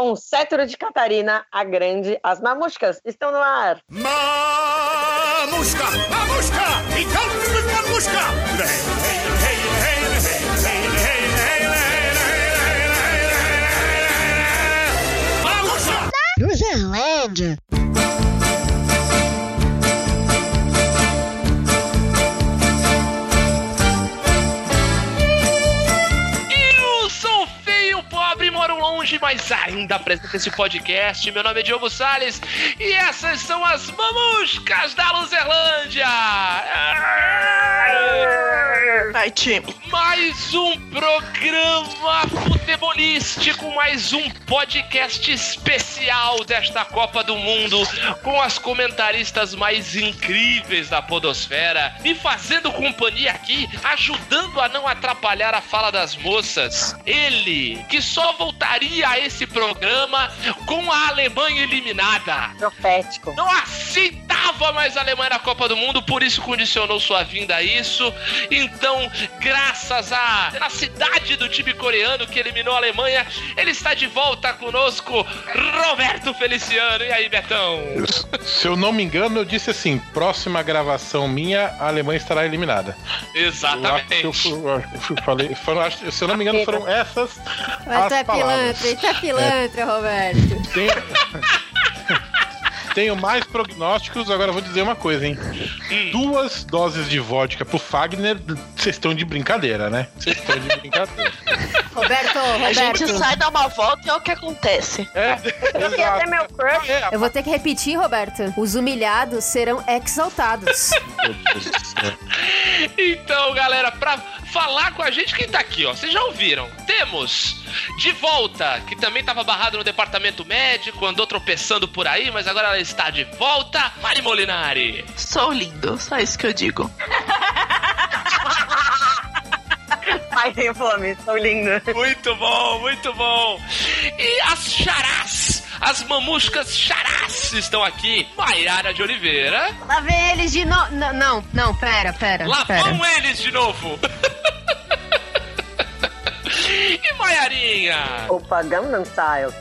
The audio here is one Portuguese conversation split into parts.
com o cetro de Catarina, a grande, as mamuscas estão no ar. Mamusca! Mamusca! Então, mamusca! Mamusca! Cruzerlândia. Mas ainda apresento esse podcast. Meu nome é Diogo Salles e essas são as mamuscas da Luzerlândia. Vai, time. Mais um programa futebolístico, mais um podcast especial desta Copa do Mundo, com as comentaristas mais incríveis da Podosfera, me fazendo companhia aqui, ajudando a não atrapalhar a fala das moças. Ele, que só voltaria a esse programa com a Alemanha eliminada. Profético. Não aceitava mais a Alemanha na Copa do Mundo, por isso condicionou sua vinda a isso. Então, graças à à cidade do time coreano que eliminou a Alemanha, ele está de volta conosco, Roberto Feliciano. E aí, Betão? Se eu não me engano, eu disse assim: próxima gravação minha, a Alemanha estará eliminada. Eu eu, Exatamente. eu que eu falei, foram- se eu não me engano, foram essas Mas tu é as palavras. pilantra, e tu é pilantra, Roberto. Tenho, tenho mais prognósticos, agora eu vou dizer uma coisa, hein? Hum. Duas doses de vodka pro Fagner, vocês estão de brincadeira, né? Vocês estão de brincadeira. Roberto, A gente Roberto. sai, dá uma volta e é o que acontece. É, Eu ter meu crush. É, Eu vou ter que repetir, Roberto. Os humilhados serão exaltados. meu Deus do céu. Então, galera, pra falar com a gente, quem tá aqui, ó? Vocês já ouviram? Temos de volta, que também tava barrado no departamento médico, andou tropeçando por aí, mas agora ela está de volta. Mari Molinari. Sou lindo, só isso que eu digo. Ai, tem fome, sou linda. Muito bom, muito bom. E as charás, as mamuscas charás estão aqui. Maiara de Oliveira. Lá vem eles de novo. Não, não, não, pera, pera. Lá pera. vão eles de novo. e Maiarinha. Opa, Gangnam Style.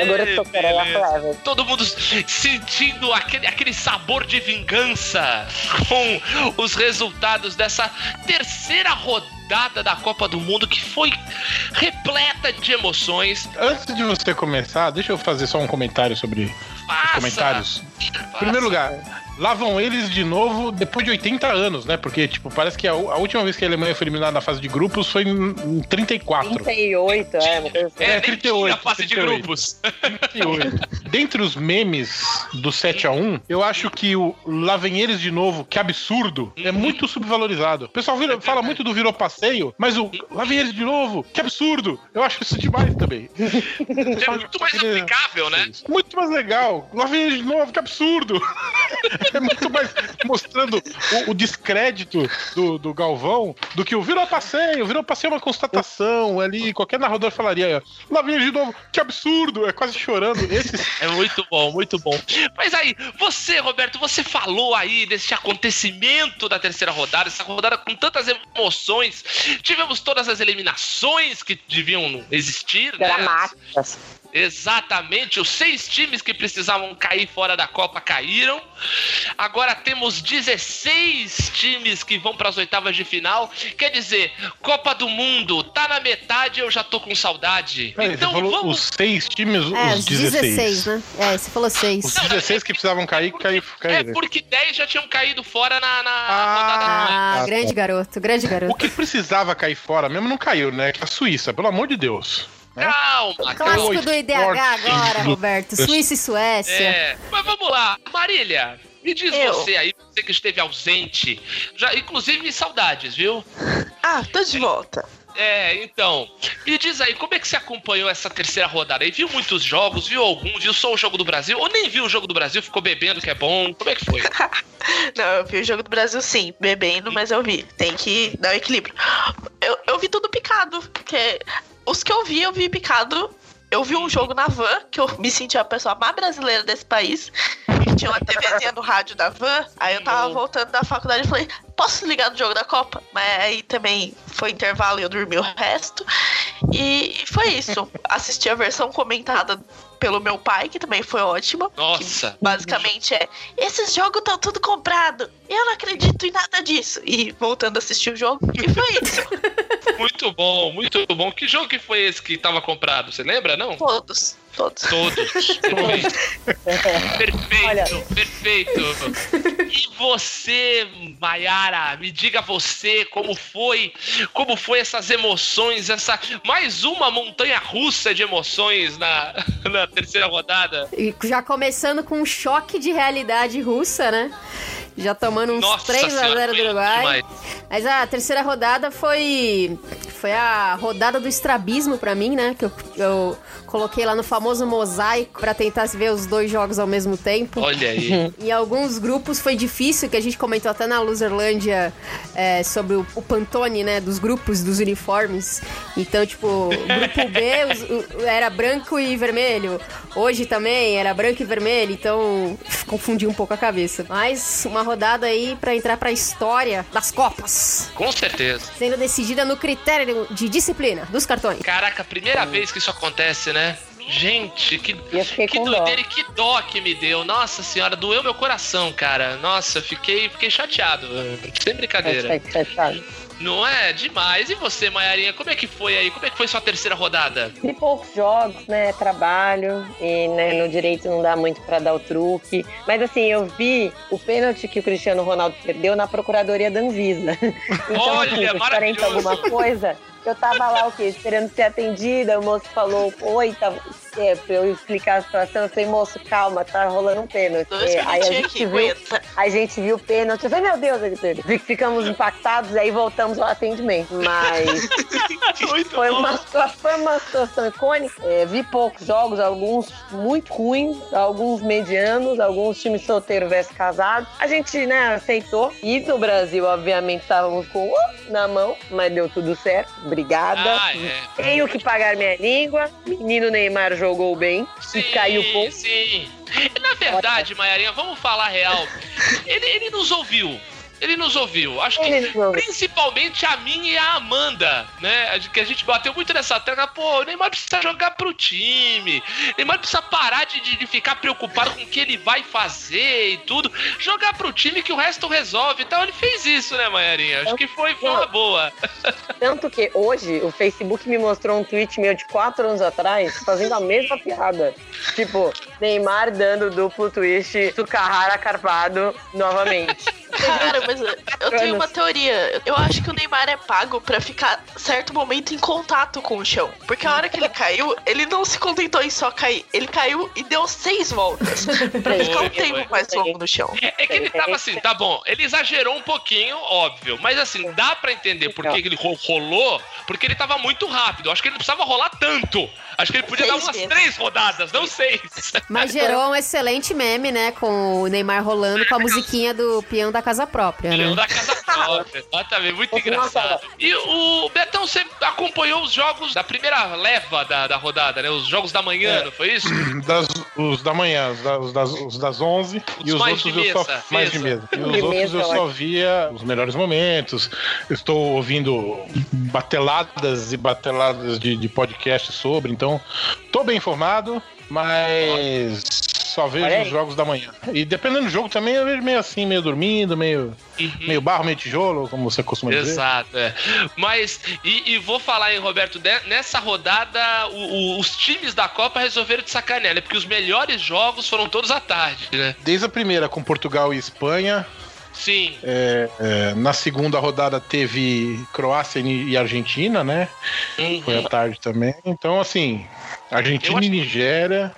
Agora eu tô querendo. Todo mundo sentindo aquele, aquele sabor de vingança com os resultados dessa terceira rodada da Copa do Mundo que foi repleta de emoções. Antes de você começar, deixa eu fazer só um comentário sobre os Faça, comentários. Em primeiro lugar, lá vão eles de novo depois de 80 anos, né? Porque, tipo, parece que a, a última vez que a Alemanha foi eliminada na fase de grupos foi em, em 34. 38, é, uma coisa assim. É, É, nem 38, tinha fase de 38. grupos. 38. Dentre os memes do 7x1, eu acho que o Lá vem eles de novo, que absurdo, é muito subvalorizado. O pessoal vira- fala muito do virou passeio, mas o Lá vem eles de novo, que absurdo. Eu acho isso demais também. É muito mais aplicável, né? Muito mais legal. Lá vem ele de novo, que absurdo. É muito mais mostrando o, o descrédito do, do Galvão do que o virou passeio. Virou passeio é uma constatação ali. Qualquer narrador falaria: lá vem de novo, que absurdo. É quase chorando. Esse É muito bom, muito bom. Mas aí, você, Roberto, você falou aí desse acontecimento da terceira rodada, essa rodada com tantas emoções. Tivemos todas as eliminações que deviam existir, né? Exatamente, os seis times que precisavam cair fora da Copa caíram. Agora temos 16 times que vão para as oitavas de final. Quer dizer, Copa do Mundo tá na metade, eu já tô com saudade. Peraí, então você falou vamos. os seis times, É, os 16. 16, né? É, você falou 6. Os 16 que precisavam cair, cair, É caíram. porque 10 já tinham caído fora na, na Ah. rodada Ah, grande garoto, grande O garoto. que precisava cair fora mesmo não caiu, né? Que a Suíça, pelo amor de Deus. Calma, Clássico do IDH agora, Roberto. Suíça e Suécia. É, mas vamos lá, Marília. Me diz Eu. você aí, você que esteve ausente, já, inclusive saudades, viu? Ah, tô de volta. É, então, me diz aí, como é que você acompanhou essa terceira rodada aí? Viu muitos jogos, viu algum, viu só o Jogo do Brasil? Ou nem viu o Jogo do Brasil, ficou bebendo, que é bom? Como é que foi? Não, eu vi o jogo do Brasil sim, bebendo, mas eu vi. Tem que dar o equilíbrio. Eu, eu vi tudo picado, porque os que eu vi, eu vi picado. Eu vi um jogo na van, que eu me senti a pessoa mais brasileira desse país. Tinha uma TVzinha no rádio da van. Aí eu tava voltando da faculdade e falei, posso ligar no jogo da Copa? Mas aí também foi intervalo e eu dormi o resto. E foi isso. Assisti a versão comentada pelo meu pai, que também foi ótima. Nossa. Basicamente é: esses jogos estão tudo comprado. Eu não acredito em nada disso. E voltando a assistir o jogo, e foi isso. Muito bom, muito bom. Que jogo que foi esse que tava comprado? Você lembra, não? Todos. Todos. Todos. Perfeito. Perfeito, Olha. perfeito. E você, Mayara, me diga você como foi, como foi essas emoções, essa mais uma montanha russa de emoções na, na terceira rodada. E já começando com um choque de realidade russa, né? Já tomando uns Nossa 3 a senhora, 0 do Uruguai. demais. Mas a terceira rodada foi foi a rodada do estrabismo pra mim, né? Que eu, eu coloquei lá no famoso mosaico pra tentar ver os dois jogos ao mesmo tempo. Olha aí. Em alguns grupos foi difícil, que a gente comentou até na Loserlândia é, sobre o, o Pantone, né? Dos grupos, dos uniformes. Então, tipo, grupo B os- o- era branco e vermelho. Hoje também era branco e vermelho, então confundi um pouco a cabeça. Mas uma rodada aí pra entrar pra história das Copas. Com certeza. Sendo decidida no critério de disciplina dos cartões. Caraca, primeira vez que isso acontece, né? Gente, que, que doideira e que dó que me deu. Nossa senhora, doeu meu coração, cara. Nossa, fiquei, fiquei chateado. Sem brincadeira. Não é? Demais. E você, Maiarinha, como é que foi aí? Como é que foi sua terceira rodada? Vi poucos jogos, né? Trabalho e né, no direito não dá muito pra dar o truque. Mas assim, eu vi o pênalti que o Cristiano Ronaldo perdeu na Procuradoria da Anvisa. Então, Olha, assim, se diferente maravilhoso. alguma coisa, eu tava lá o quê? Esperando ser atendida. O moço falou, oi, tá, é, pra eu explicar a situação. Eu falei, moço, calma, tá rolando um pênalti. É, aí a gente aqui, viu. aguenta. A gente viu o pênalti. Eu falei, meu Deus, ele Ficamos impactados, aí voltamos ao atendimento. Mas foi uma, situação, foi uma situação icônica. É, vi poucos jogos, alguns muito ruins, alguns medianos, alguns times solteiros versus casados. A gente, né, aceitou. E no Brasil, obviamente, estávamos com o na mão, mas deu tudo certo. Obrigada. Ah, é. Tenho que pagar minha língua. Menino Neymar jogou bem e caiu pouco. Sim. Na verdade, Maiarinha, vamos falar real. Ele, ele nos ouviu. Ele nos ouviu. Acho que Ele principalmente a mim e a Amanda, né? Que a gente bateu muito nessa tecla. Pô, o Neymar precisa jogar pro time. O Neymar precisa parar de, de- de ficar preocupado com o que ele vai fazer e tudo. Jogar pro time que o resto resolve. Então ele fez isso, né, Maiarinha? Acho que foi, foi uma boa. Tanto que hoje o Facebook me mostrou um tweet meu de quatro anos atrás fazendo a mesma piada. Tipo, Neymar dando duplo twist do Carrara Carpado novamente. Cara, mas eu tenho uma teoria. Eu acho que o Neymar é pago pra ficar certo momento em contato com o chão. Porque a hora que ele caiu, ele não se contentou em só cair. Ele caiu e deu seis voltas. Pra ficar um Foi, tempo foi. mais longo no chão. É, é que ele tava assim, tá bom, ele exagerou um pouquinho, óbvio, mas assim, dá pra entender por que ele ro- rolou, porque ele tava muito rápido. Acho que ele não precisava rolar tanto. Acho que ele podia dar Seis umas vezes. três rodadas, não seis. Mas gerou um excelente meme, né? Com o Neymar rolando com a musiquinha do peão da casa própria, né? da casa própria. Exatamente, muito engraçado. E o Betão, você acompanhou os jogos da primeira leva da, da rodada, né? Os jogos da manhã, não foi isso? Das, os da manhã, os, da- os das, os das 11 Os e os mais outros de eu só. mesa, Mais de mesa. E os De outros mesa, eu só via os melhores momentos. Eu Estou ouvindo bateladas e bateladas de, de podcast sobre, então tô bem informado, mas só vejo os jogos da manhã. E dependendo do jogo também, eu vejo meio assim, meio dormindo, meio, Uhum. meio barro, meio tijolo, como você costuma dizer. Exato, é. Mas, e, e vou falar, hein, Roberto, nessa rodada, o- o- os times da Copa resolveram de sacanear, né? Porque os melhores jogos foram todos à tarde, né? Desde a primeira, com Portugal e Espanha, Sim. É, é, na segunda rodada teve Croácia e Argentina, né? Uhum. Foi à tarde também. Então, assim, Argentina acho- e Nigéria.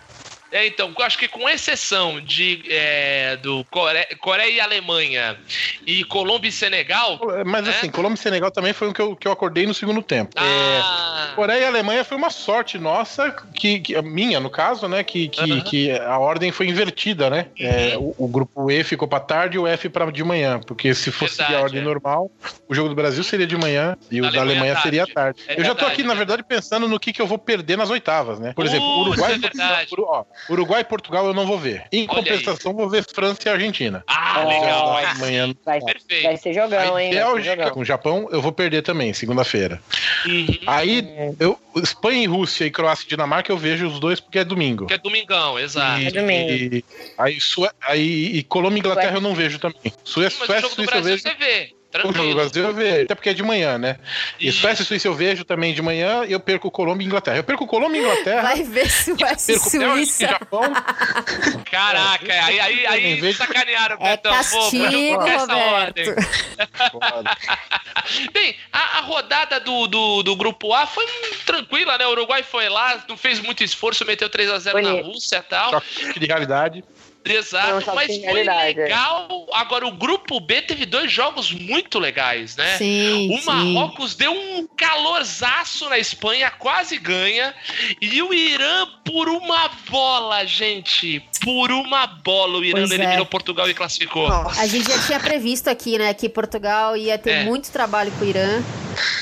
É, então, acho que com exceção de é, do Core- Coreia e Alemanha e Colômbia e Senegal. Mas É? assim, Colômbia e Senegal também foi um que eu, que eu acordei no segundo tempo. É, Ah, Coreia e Alemanha foi uma sorte nossa, que, que- minha no caso, né? Que, que, que a ordem foi invertida, né? É, o, o grupo E ficou pra tarde e o F pra de manhã. Porque se fosse Verdade, a ordem é. normal, o jogo do Brasil seria de manhã e o Da da Alemanha à seria à tarde. tarde. É eu já tô verdade, aqui, na é. verdade, pensando no que, que eu vou perder nas oitavas, né? Por exemplo, Putz, Uruguai, é verdade. Uru- ó, Uruguai e Portugal eu não vou ver. Em Olha compensação, vou ver França e Argentina. Ah, legal. Da manhã. Vai, vai ser jogão, Aí hein? Vai Bélgica com o Japão, eu vou perder também, segunda-feira. Uhum. Aí, eu, Espanha e Rússia e Croácia e Dinamarca, eu vejo os dois porque é domingo. Que é domingão, exato. E, É domingo. e- aí, Sue- aí, e Colômbia e Inglaterra eu não vejo também. Suécia, Sim, mas o Suécia e jogo do Suíça eu Brasil vejo. você vê. O jogo do Tranquilo. Brasil eu vejo, até porque é de manhã, né? E Isso. Suécia e Suíça eu vejo também de manhã e eu perco Colômbia e Inglaterra. Eu perco Colômbia e Inglaterra. Vai ver Suécia e Suíça. Japão. Caraca, aí, aí, aí vez de- sacanearam o É Betão. Pô, castigo, essa Roberto. ordem. Bem, a, a rodada do, do, do grupo A foi tranquila, né? O Uruguai foi lá, não fez muito esforço, meteu 3x0 na. Rússia e tal. Choque de realidade. Exato, mas de foi é. legal. Agora, o grupo B teve dois jogos muito legais, né? Sim, O sim. Marrocos deu um calorzaço na Espanha, quase ganha. E o Irã, por uma bola, gente. Por uma bola, o Irã Pois é. eliminou Portugal e classificou. Nossa. A gente já tinha previsto aqui, né, que Portugal ia ter É. muito trabalho com o Irã.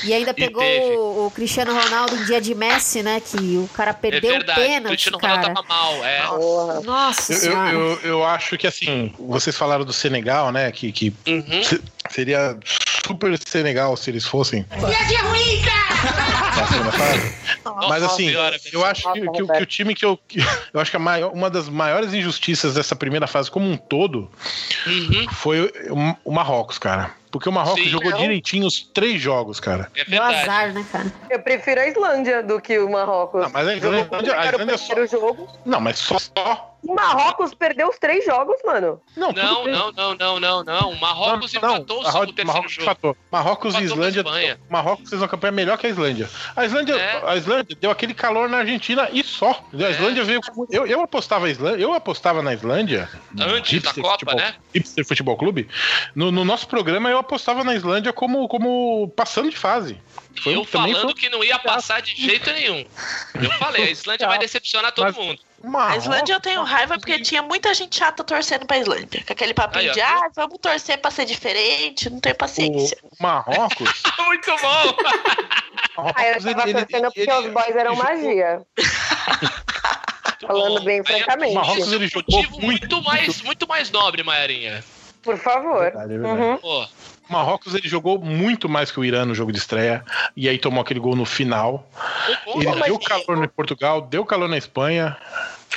E ainda pegou teve. o, o Cristiano Ronaldo em dia de Messi, né? Que o cara É perdeu o verdade, o pênalti, Cristiano Ronaldo cara. tava mal, é. Porra. Nossa Eu, senhora. eu, eu, eu acho que assim, vocês falaram do Senegal, né? Que, que Uhum. se- seria super Senegal se eles fossem. na segunda fase. Mas assim, eu acho que, que o- que o time que eu. que- eu acho que a maior- uma das maiores injustiças dessa primeira fase como um todo Uhum. foi o, o Marrocos, cara. Porque o Marrocos Sim. jogou Não. direitinho os três jogos, cara. É Deu verdade. azar, né, cara? Eu prefiro a Islândia do que o Marrocos. Não, mas a Islândia- a Islândia primeiro é só- primeiro jogo. Não, mas só. só O Marrocos perdeu os três jogos, mano. não, Não, não, não, não, não, não. O Marrocos Não, não, empatou o Marro- segundo terceiro Marrocos jogo. empatou. Marrocos e Empatou com a Islândia. Marrocos fez uma campanha melhor que a Islândia. A Islândia, É. a Islândia deu aquele calor na Argentina e só. A É. Islândia veio. como- Eu, eu apostava a Islândia, eu apostava na Islândia. Antes da Hipster Copa, Futebol- né? Hipster Futebol Clube. No, no nosso programa eu apostava na Islândia como, como passando de fase. Foi, eu um- falando foi que não ia passar de jeito nenhum. Eu falei, a Islândia vai decepcionar todo Mas- mundo. Uma A Islândia eu tenho raiva porque tinha muita gente chata torcendo pra Islândia. Com aquele papinho Aí, de, ah, vamos torcer pra ser diferente, não tenho paciência. O Marrocos. Muito bom! Marrocos Aí eu tava ele- torcendo porque ele- os boys eram ele magia. Falando bom. bem Aí francamente. O Marrocos ele jogou motivo muito. muito mais, muito mais nobre, Maiarinha. Por favor. Verdade, é verdade. Uhum. Pô, O Marrocos ele jogou muito mais que o Irã no jogo de estreia e aí tomou aquele gol no final. Ele bom, deu calor no Portugal, deu calor na Espanha.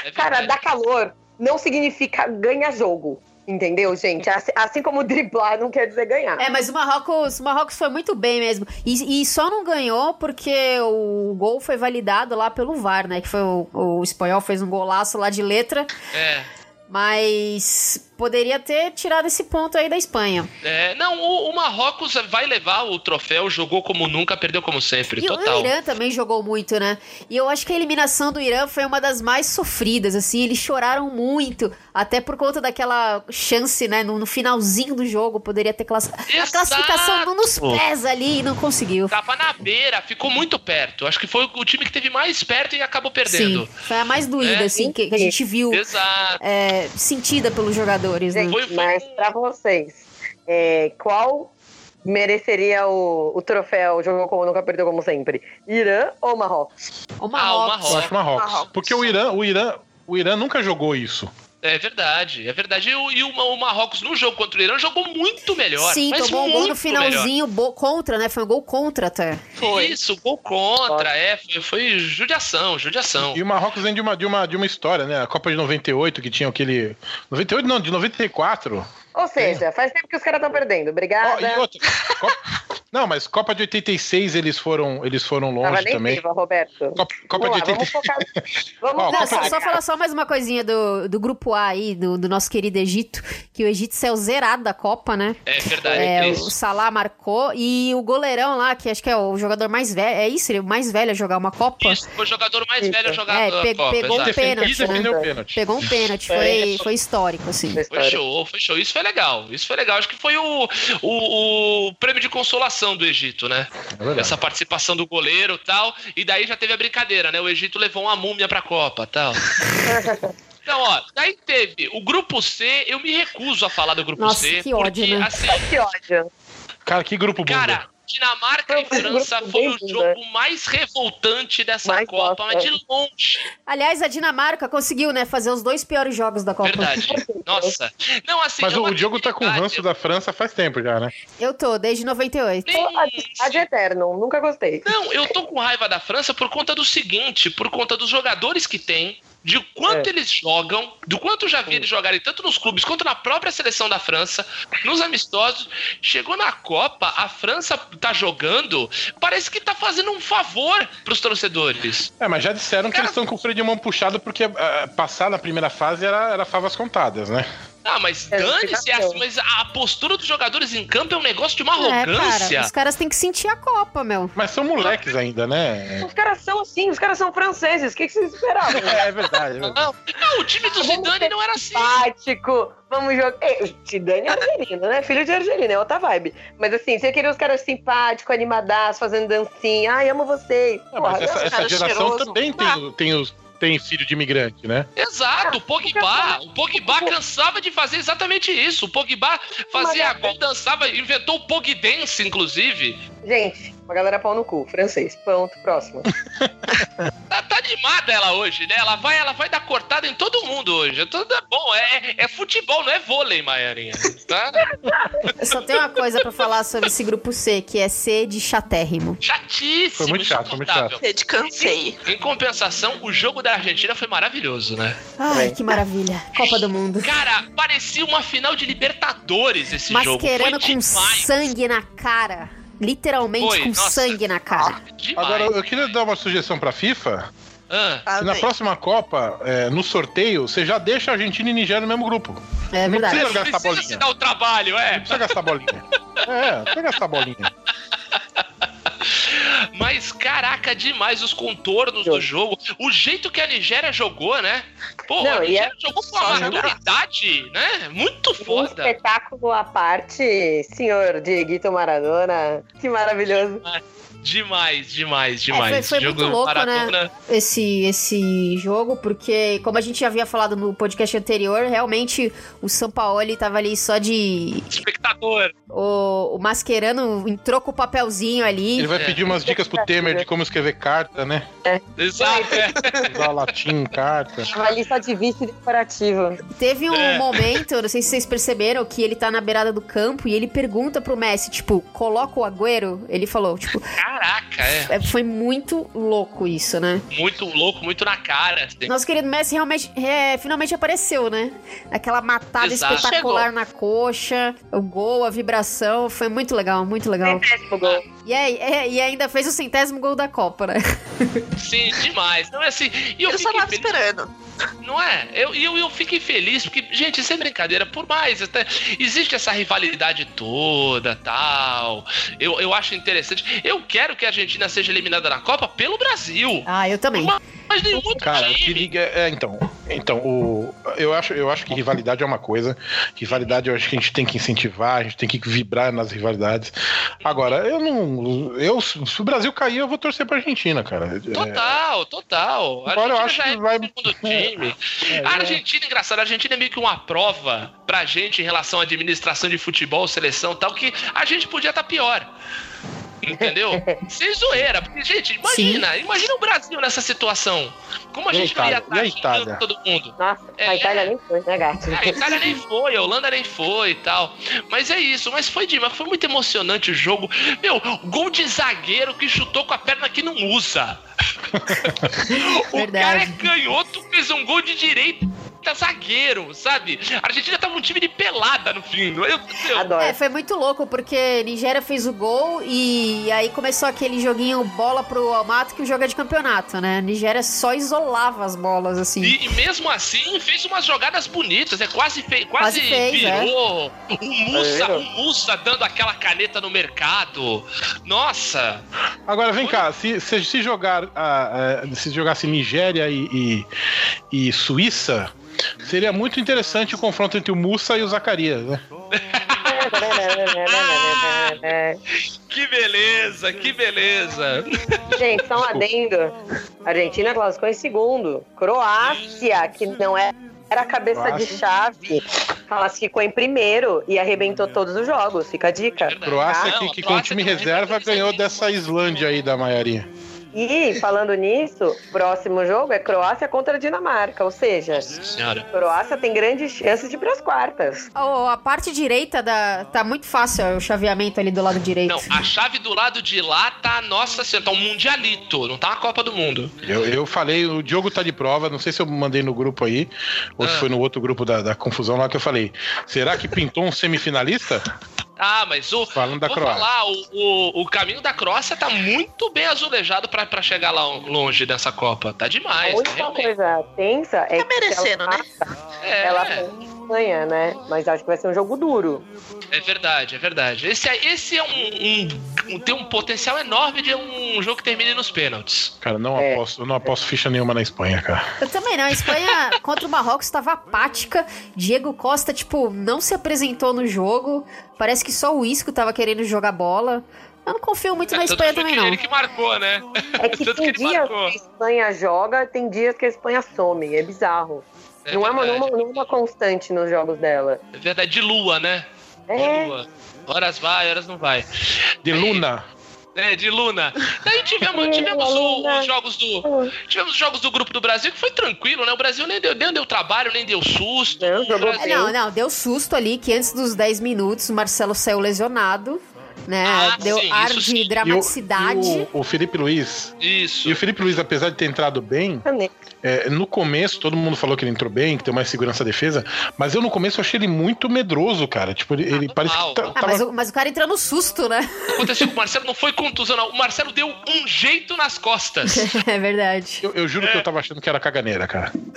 é Cara, dar calor não significa ganhar jogo. Entendeu, gente? Assim, assim como driblar não quer dizer ganhar. É, mas o Marrocos, o Marrocos foi muito bem mesmo. E, e só não ganhou porque o gol foi validado lá pelo VAR, né? Que foi o, o espanhol fez um golaço lá de letra, É. mas poderia ter tirado esse ponto aí da Espanha. É, não, o, o Marrocos vai levar o troféu, jogou como nunca, perdeu como sempre, E total. o Irã também jogou muito, né? E eu acho que a eliminação do Irã foi uma das mais sofridas, assim. Eles choraram muito, até por conta daquela chance, né? No, no finalzinho do jogo, poderia ter classificado. A classificação não nos pés ali e não conseguiu. Tava na beira, ficou muito perto. Acho que foi o time que teve mais perto e acabou perdendo. Sim, foi a mais doída, É, assim, que, que a gente viu Exato. é, sentida pelos jogadores, né? Gente, Foi- foi mas pra vocês, é, qual mereceria o, o troféu jogou como nunca perdeu como sempre? Irã ou Marrocos? O Ah, o Marrocos. Marrocos. Eu acho Marrocos. Marrocos. Porque o Irã, o Irã, o Irã nunca jogou isso. É verdade, é verdade. E, o, e o- o Marrocos no jogo contra o Irã jogou muito melhor. Sim, mas tomou um gol no finalzinho bo- contra, né? Foi um gol contra até. Foi. Isso, gol contra, é, foi, foi judiação, judiação. E o Marrocos vem de uma, de, uma, de uma história, né? A Copa de 98, que tinha aquele. 98 não, de 94. Ou seja, faz tempo que os caras estão perdendo. Obrigada. e outra. Copa- Não, mas Copa de 86 eles foram, eles foram Tava longe nem também. viva, Roberto. Copa, Copa vamos de lá, vamos 86. focar. Vamos Ó, só, só falar só mais uma coisinha do, do grupo A aí, do, do nosso querido Egito, que o Egito saiu zerado da Copa, né? É verdade, É, é, o Salah marcou e o goleirão lá, que acho que é o jogador mais velho, é isso, ele é o mais velho a jogar uma Copa. Isso, foi o jogador mais Isso. velho a jogar É, a pe- Copa. pegou um pênalti, né? pênalti. Pegou um pênalti, foi, foi histórico, assim. Foi show, foi show. Isso foi legal. Isso foi legal. Acho que foi o, o, o prêmio de consolação do Egito, né? É. Essa participação do goleiro e tal. E daí já teve a brincadeira, né? O Egito levou uma múmia pra Copa tal. Então, ó, daí teve o grupo C. Eu me recuso a falar do grupo Nossa, C. que ódio, porque, né? assim, Que ódio. Cara, que grupo bom. Cara, Dinamarca e França foi o duro, jogo mais revoltante dessa Mais Copa, mas é. de longe. Aliás, a Dinamarca conseguiu, né, fazer os dois piores jogos da Copa. Verdade. Nossa. Não, assim. Mas é o, o Diogo tá com dificuldade. ranço da França faz tempo já, né? Eu tô, desde 98. Tem- A de Eterno, nunca gostei. Não, eu tô com raiva da França por conta do seguinte, por conta dos jogadores que tem, de quanto É. eles jogam, do quanto eu já vi eles jogarem tanto nos clubes quanto na própria seleção da França, nos amistosos. Chegou na Copa, a França tá jogando, parece que tá fazendo um favor pros torcedores. É, mas já disseram que Cara- eles estão com o freio de mão puxado porque ah, passar na primeira fase era, era favas contadas, né? Ah, mas É, dane-se explicação. essa, mas a postura dos jogadores em campo é um negócio de uma É, arrogância. cara, os caras têm que sentir a Copa, meu. Mas são moleques ainda, né? Os caras são assim, os caras são franceses. O que, que vocês esperavam? É, é verdade. é verdade. Não, não, o time do Zidane não era assim. Simpático, vamos jogar. Ei, Zidane é argelino, né? Filho de argelino, é outra vibe. Mas assim, você queria os caras simpáticos, animadaços, fazendo dancinha. Ai, amo vocês. Ah, mas Porra, essa, não, essa cara geração cheiroso. também tem, tem, os, tem filho de imigrante, né? Exato, o Pogba. O Pogba cansava de fazer exatamente isso. O Pogba fazia gol, dançava, inventou o Pogdance, inclusive. Gente, uma galera pau no cu, francês. Pronto, próximo. Tá, tá animada ela hoje, né? Ela vai, ela vai dar cortada em todo mundo hoje. Tudo é bom, é, é futebol, não é vôlei, Maiarinha. Tá? Eu só tenho uma coisa pra falar sobre esse grupo C, que é C de chatérrimo. Chatíssimo. Foi muito chato, foi muito insuportável. Rede cansei. Em compensação, o jogo da Argentina foi maravilhoso, né? Ai, que maravilha. Copa do Mundo. Cara, parecia uma final de Libertadores esse jogo. Foi Masquerando com demais. sangue na cara. Literalmente Foi, com nossa. sangue na cara. Demais. Agora, eu queria dar uma sugestão pra FIFA. Ah, Ah, que na próxima Copa, é, no sorteio, você já deixa a Argentina e Nigéria no mesmo grupo. É Não verdade. precisa gastar precisa se bolinha. dar o trabalho, Não é. precisa gastar bolinha. É, não precisa gastar bolinha. Mas, caraca, demais os contornos do jogo. O jeito que a Nigéria jogou, né? Pô, a Nigéria é jogou com uma maturidade, né? Muito Um foda. espetáculo à parte, senhor Dieguito Maradona. Que maravilhoso. Demais, demais, demais. É, foi- foi Jogo muito louco, Maradona. esse, esse jogo, porque, como a gente havia falado no podcast anterior, realmente o Sampaoli tava ali só de. Espectador. O, o Mascherano entrou com o papelzinho ali. Ele vai É. pedir umas dicas pro Temer de como escrever carta, né? Exato. é. Usar latim, carta. Tava ali só de vice decorativo. Teve um É. momento, não sei se vocês perceberam, que ele tá na beirada do campo e ele pergunta pro Messi, tipo, coloca o Agüero? Ele falou, tipo, Caraca, é. é, foi muito louco isso, né? Muito louco, muito na cara. assim. Nosso querido Messi realmente, é, finalmente apareceu, né? Aquela matada Exato. espetacular na coxa, o gol, a vibração, foi muito legal, muito legal. Centésimo gol. E, aí, é, e ainda fez o centésimo gol da Copa, né? Sim, demais. Não é assim. E eu, Eu só tava feliz. esperando. Não é? Eu, eu, eu fiquei feliz, porque, gente, sem brincadeira, por mais. Até, existe essa rivalidade toda tal. Eu, eu acho interessante. Eu quero que a Argentina seja eliminada na Copa pelo Brasil. Ah, eu também. Mas nenhum outro Cara, time. liga é, então, então o, eu, acho, eu acho que rivalidade é uma coisa, rivalidade eu acho que a gente tem que incentivar, a gente tem que vibrar nas rivalidades. Agora, eu não, eu, se o Brasil cair, eu vou torcer pra Argentina, cara. É, Total, total. A Agora eu acho já que é vai- segundo time. é, A é. Argentina, engraçado, a Argentina é meio que uma prova pra gente em relação à administração de futebol, seleção e tal, que a gente podia estar pior. Entendeu? Sem zoeira. Porque, gente, imagina, imagina o Brasil nessa situação. Como a E gente não ia? E estar todo mundo. Nossa, É. a Itália nem foi, né, gato? A Itália nem foi, a Holanda nem foi e tal. Mas é isso, mas foi demais, foi muito emocionante o jogo. Meu, gol de zagueiro que chutou com a perna que não usa. o Verdade. cara é canhoto, fez um gol de direita. Zagueiro, sabe? A Argentina tava um time de pelada no fim. Eu, eu, Adoro. É, foi muito louco, porque Nigéria fez o gol e aí começou aquele joguinho bola pro Almato que joga de campeonato, né? Nigéria só isolava as bolas, assim. E, e mesmo assim fez umas jogadas bonitas, é quase fei, quase, Quase fez, é. virou o Mussa, É. o Mussa dando aquela caneta no mercado. Nossa, Agora vem cá, se, se, se jogar ah, ah, se jogasse Nigéria e, e, e Suíça, seria muito interessante o confronto entre o Mussa e o Zacarias, né? que beleza, que beleza. Gente, só um adendo. A Argentina classificou em segundo. Croácia, que não é- era cabeça de Croácia. chave, classificou em primeiro e arrebentou todos os jogos. Fica a dica. Croácia que, a que com o time tem reserva ganhou dessa Islândia aí da Maiarinha. E, falando nisso, próximo jogo é Croácia contra a Dinamarca. Ou seja, senhora. Croácia tem grandes chances de ir para as quartas. Ó, a parte direita da. Tá muito fácil ó, o chaveamento ali do lado direito. Não, a chave do lado de lá tá, nossa senhora, tá um mundialito, não tá uma Copa do Mundo. Eu, eu falei, o Diogo tá de prova, não sei se eu mandei no grupo aí, ou se Ah. foi no outro grupo da, da confusão lá que eu falei. Será que pintou um semifinalista? Ah, mas o. Falando da Croácia. falar, o, o, o caminho da Croácia tá muito bem azulejado pra, pra chegar lá longe dessa Copa. Tá A demais, única realmente. coisa tensa é Tá que merecendo, ela, né? É, ela ganha, né? Mas acho que vai ser um jogo duro. é verdade, é verdade. Esse, esse é um- um- Tem um potencial enorme de um jogo que termine nos pênaltis. Cara, não É. aposto, eu não aposto ficha nenhuma na Espanha, cara. Eu também não. A Espanha contra o Marrocos estava apática. Diego Costa, tipo, não se apresentou no jogo. Parece que só o Isco tava querendo jogar bola. Eu não confio muito na É, tanto Espanha que também, que não. Ele que marcou, né? É que Tanto tem ele dias marcou. que a Espanha joga, tem dias que a Espanha some. É bizarro. É não, é uma, verdade. não, é uma, não é uma constante nos jogos dela. É verdade, de lua, né? De É, lua. Horas vai, horas não vai. De Aí- Luna. É, de Luna. Daí tivemos, tivemos o- os jogos do. Tivemos os jogos do grupo do Brasil que foi tranquilo, né? O Brasil nem deu, nem deu trabalho, nem deu susto. Não, Brasil- É, não, não, deu susto ali que antes dos 10 minutos o Marcelo saiu lesionado, né? Ah, deu sim, ar isso sim. de E o, dramaticidade. e o- o Felipe Luiz. Isso. E o Felipe Luiz, apesar de ter entrado bem, é, no começo todo mundo falou que ele entrou bem, que tem mais segurança defesa, mas eu no começo achei ele muito medroso, cara. Tipo, ele, ele parece que tá-. Ah, tava mas, o, mas o cara entrou no susto, né? Aconteceu com o Marcelo, não foi contusão, não. O Marcelo deu um jeito nas costas. é verdade. Eu, eu juro que eu tava achando que era caganeira, cara. o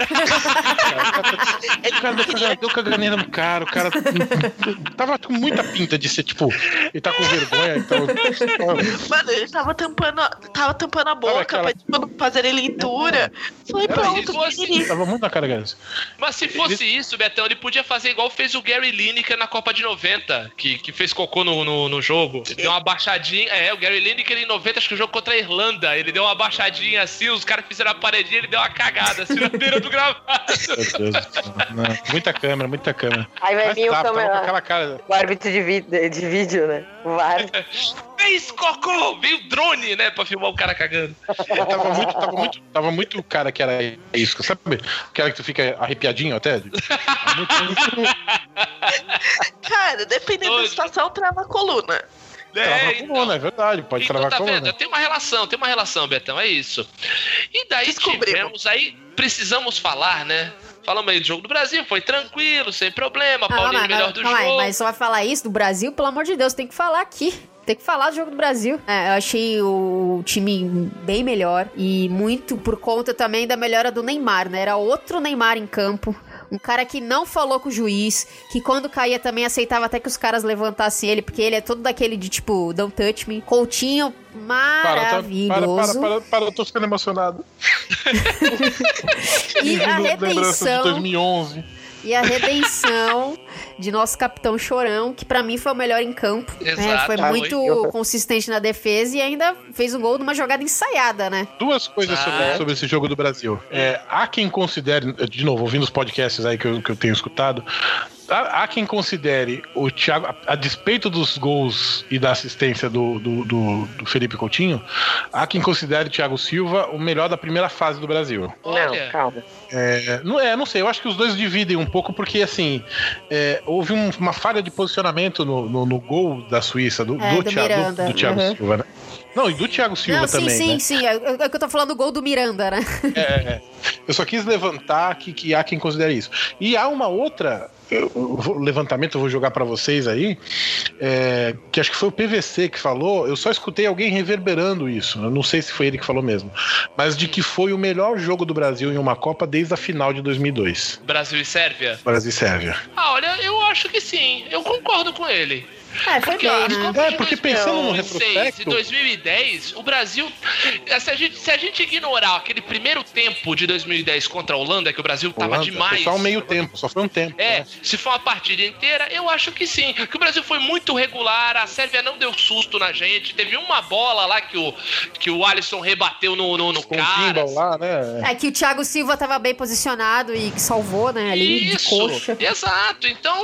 cara deu, caga- deu caganeira no cara, o cara tava com muita pinta de ser, tipo, ele tá com vergonha, então. Mano, ele tava tampando, tava tampando a boca aquela- pra tipo, não leitura. Foi Era pronto, assim. querido. Tava muito na cara, cara. Mas se fosse isso, Betão, ele podia fazer igual fez o Gary Lineker na Copa de 90, que, que fez cocô no, no, no jogo. Ele deu uma baixadinha. É, o Gary Lineker em 90, acho que o jogo contra a Irlanda. Ele deu uma baixadinha assim, os caras fizeram a paredinha, ele deu uma cagada assim na beira do gravado. Meu Deus do céu. Não, muita câmera, muita câmera. Aí vai Mas vir o tava com câmera- aquela cara. o árbitro de, vi- de vídeo, né? O VAR. Fez cocô! Veio drone, né, pra filmar o cara cagando. Tava muito, tava muito, tava muito cara que era isso, sabe? Aquela que tu fica arrepiadinho até. Muito- Cara, dependendo da Doido. situação, trava a coluna. Trava É, a coluna, é verdade, pode Então, travar tá a coluna. vendo? Tem uma relação, tem uma relação, Betão, é isso. E daí Descobrimos. tivemos aí, precisamos falar, né? Falamos aí do jogo do Brasil, foi tranquilo, sem problema, Ah, Paulinho mas, melhor do calma aí, jogo. mas só vai falar isso do Brasil, pelo amor de Deus, tem que falar aqui. Tem que falar do jogo do Brasil. É, eu achei o time bem melhor e muito por conta também da melhora do Neymar, né? Era outro Neymar em campo. Um cara que não falou com o juiz, que quando caía também aceitava até que os caras levantassem ele, porque ele é todo daquele de tipo, don't touch me. Coutinho, Para, tá- para, maravilhoso. para, para, para, eu tô ficando emocionado. E a lembrança de redenção. 2011. E a redenção de nosso capitão Chorão, que pra mim foi o melhor em campo. né? Exato, Foi foi. muito consistente na defesa e ainda fez um gol numa jogada ensaiada, né? Duas coisas Ah. sobre, sobre esse jogo do Brasil. É, há quem considere, de novo, ouvindo os podcasts aí que eu, que eu tenho escutado, há, há quem considere o Thiago, a, a despeito dos gols e da assistência do, do, do- do Felipe Coutinho, há quem considere o Thiago Silva o melhor da primeira fase do Brasil. Não, calma. É, não, é, não sei, eu acho que os dois dividem um pouco, porque assim, é, houve um- uma falha de posicionamento no, no, no gol da Suíça, do, É, do, do Thiago, Miranda, do Thiago uhum. Silva, né? Não, e do Thiago Silva Não, sim, também. sim, né? sim. É, é que eu tô falando do gol do Miranda, né? É, é. Eu só quis levantar que, que há quem considere isso. E há uma outra eu- levantamento, eu vou jogar pra vocês aí, é, que acho que foi o PVC que falou. Eu só escutei alguém reverberando isso. Eu não sei se foi ele que falou mesmo, mas de que foi o melhor jogo do Brasil em uma Copa desde a final de 2002. Brasil e Sérvia? Brasil e Sérvia. Ah, olha, eu acho que sim. Eu concordo com ele. É, foi Porque, bem, né? Copas É, de porque pensando no 2006 retrospecto- 2010, o Brasil. Se a, gente, se a gente ignorar aquele primeiro tempo de 2010 contra a Holanda, que o Brasil tava Holanda, demais. Foi só um meio tempo, só foi um tempo. É, né? se for uma partida inteira, eu acho que sim. Que o Brasil foi muito regular, a Sérvia não deu susto na gente. Teve uma bola lá que o, que o Alisson rebateu no, no, no Com o cara. Lá, né? É que o Thiago Silva tava bem posicionado e que salvou, né, ali, de Isso, coxa. exato. Então,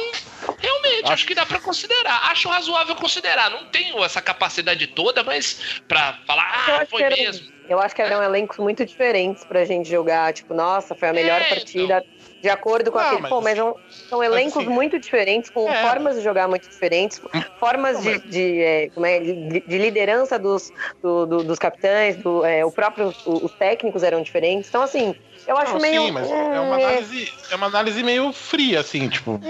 realmente, acho que dá pra considerar. Acho razoável considerar. Não tenho essa capacidade toda, mas pra falar, ah, acho foi era- mesmo. Eu acho que eram elencos muito diferentes pra gente jogar. Tipo, nossa, foi a melhor É, partida. De acordo com Não, aquele. mas- Pô, mas são, são elencos assim, muito diferentes, com é. formas de jogar muito diferentes, formas de, de, é, como é, de, de liderança dos, do- do- dos capitães, do, é, o próprio, os técnicos eram diferentes. Então, assim, eu acho Não, meio. sim, mas é uma, análise, é uma análise meio fria, assim, tipo.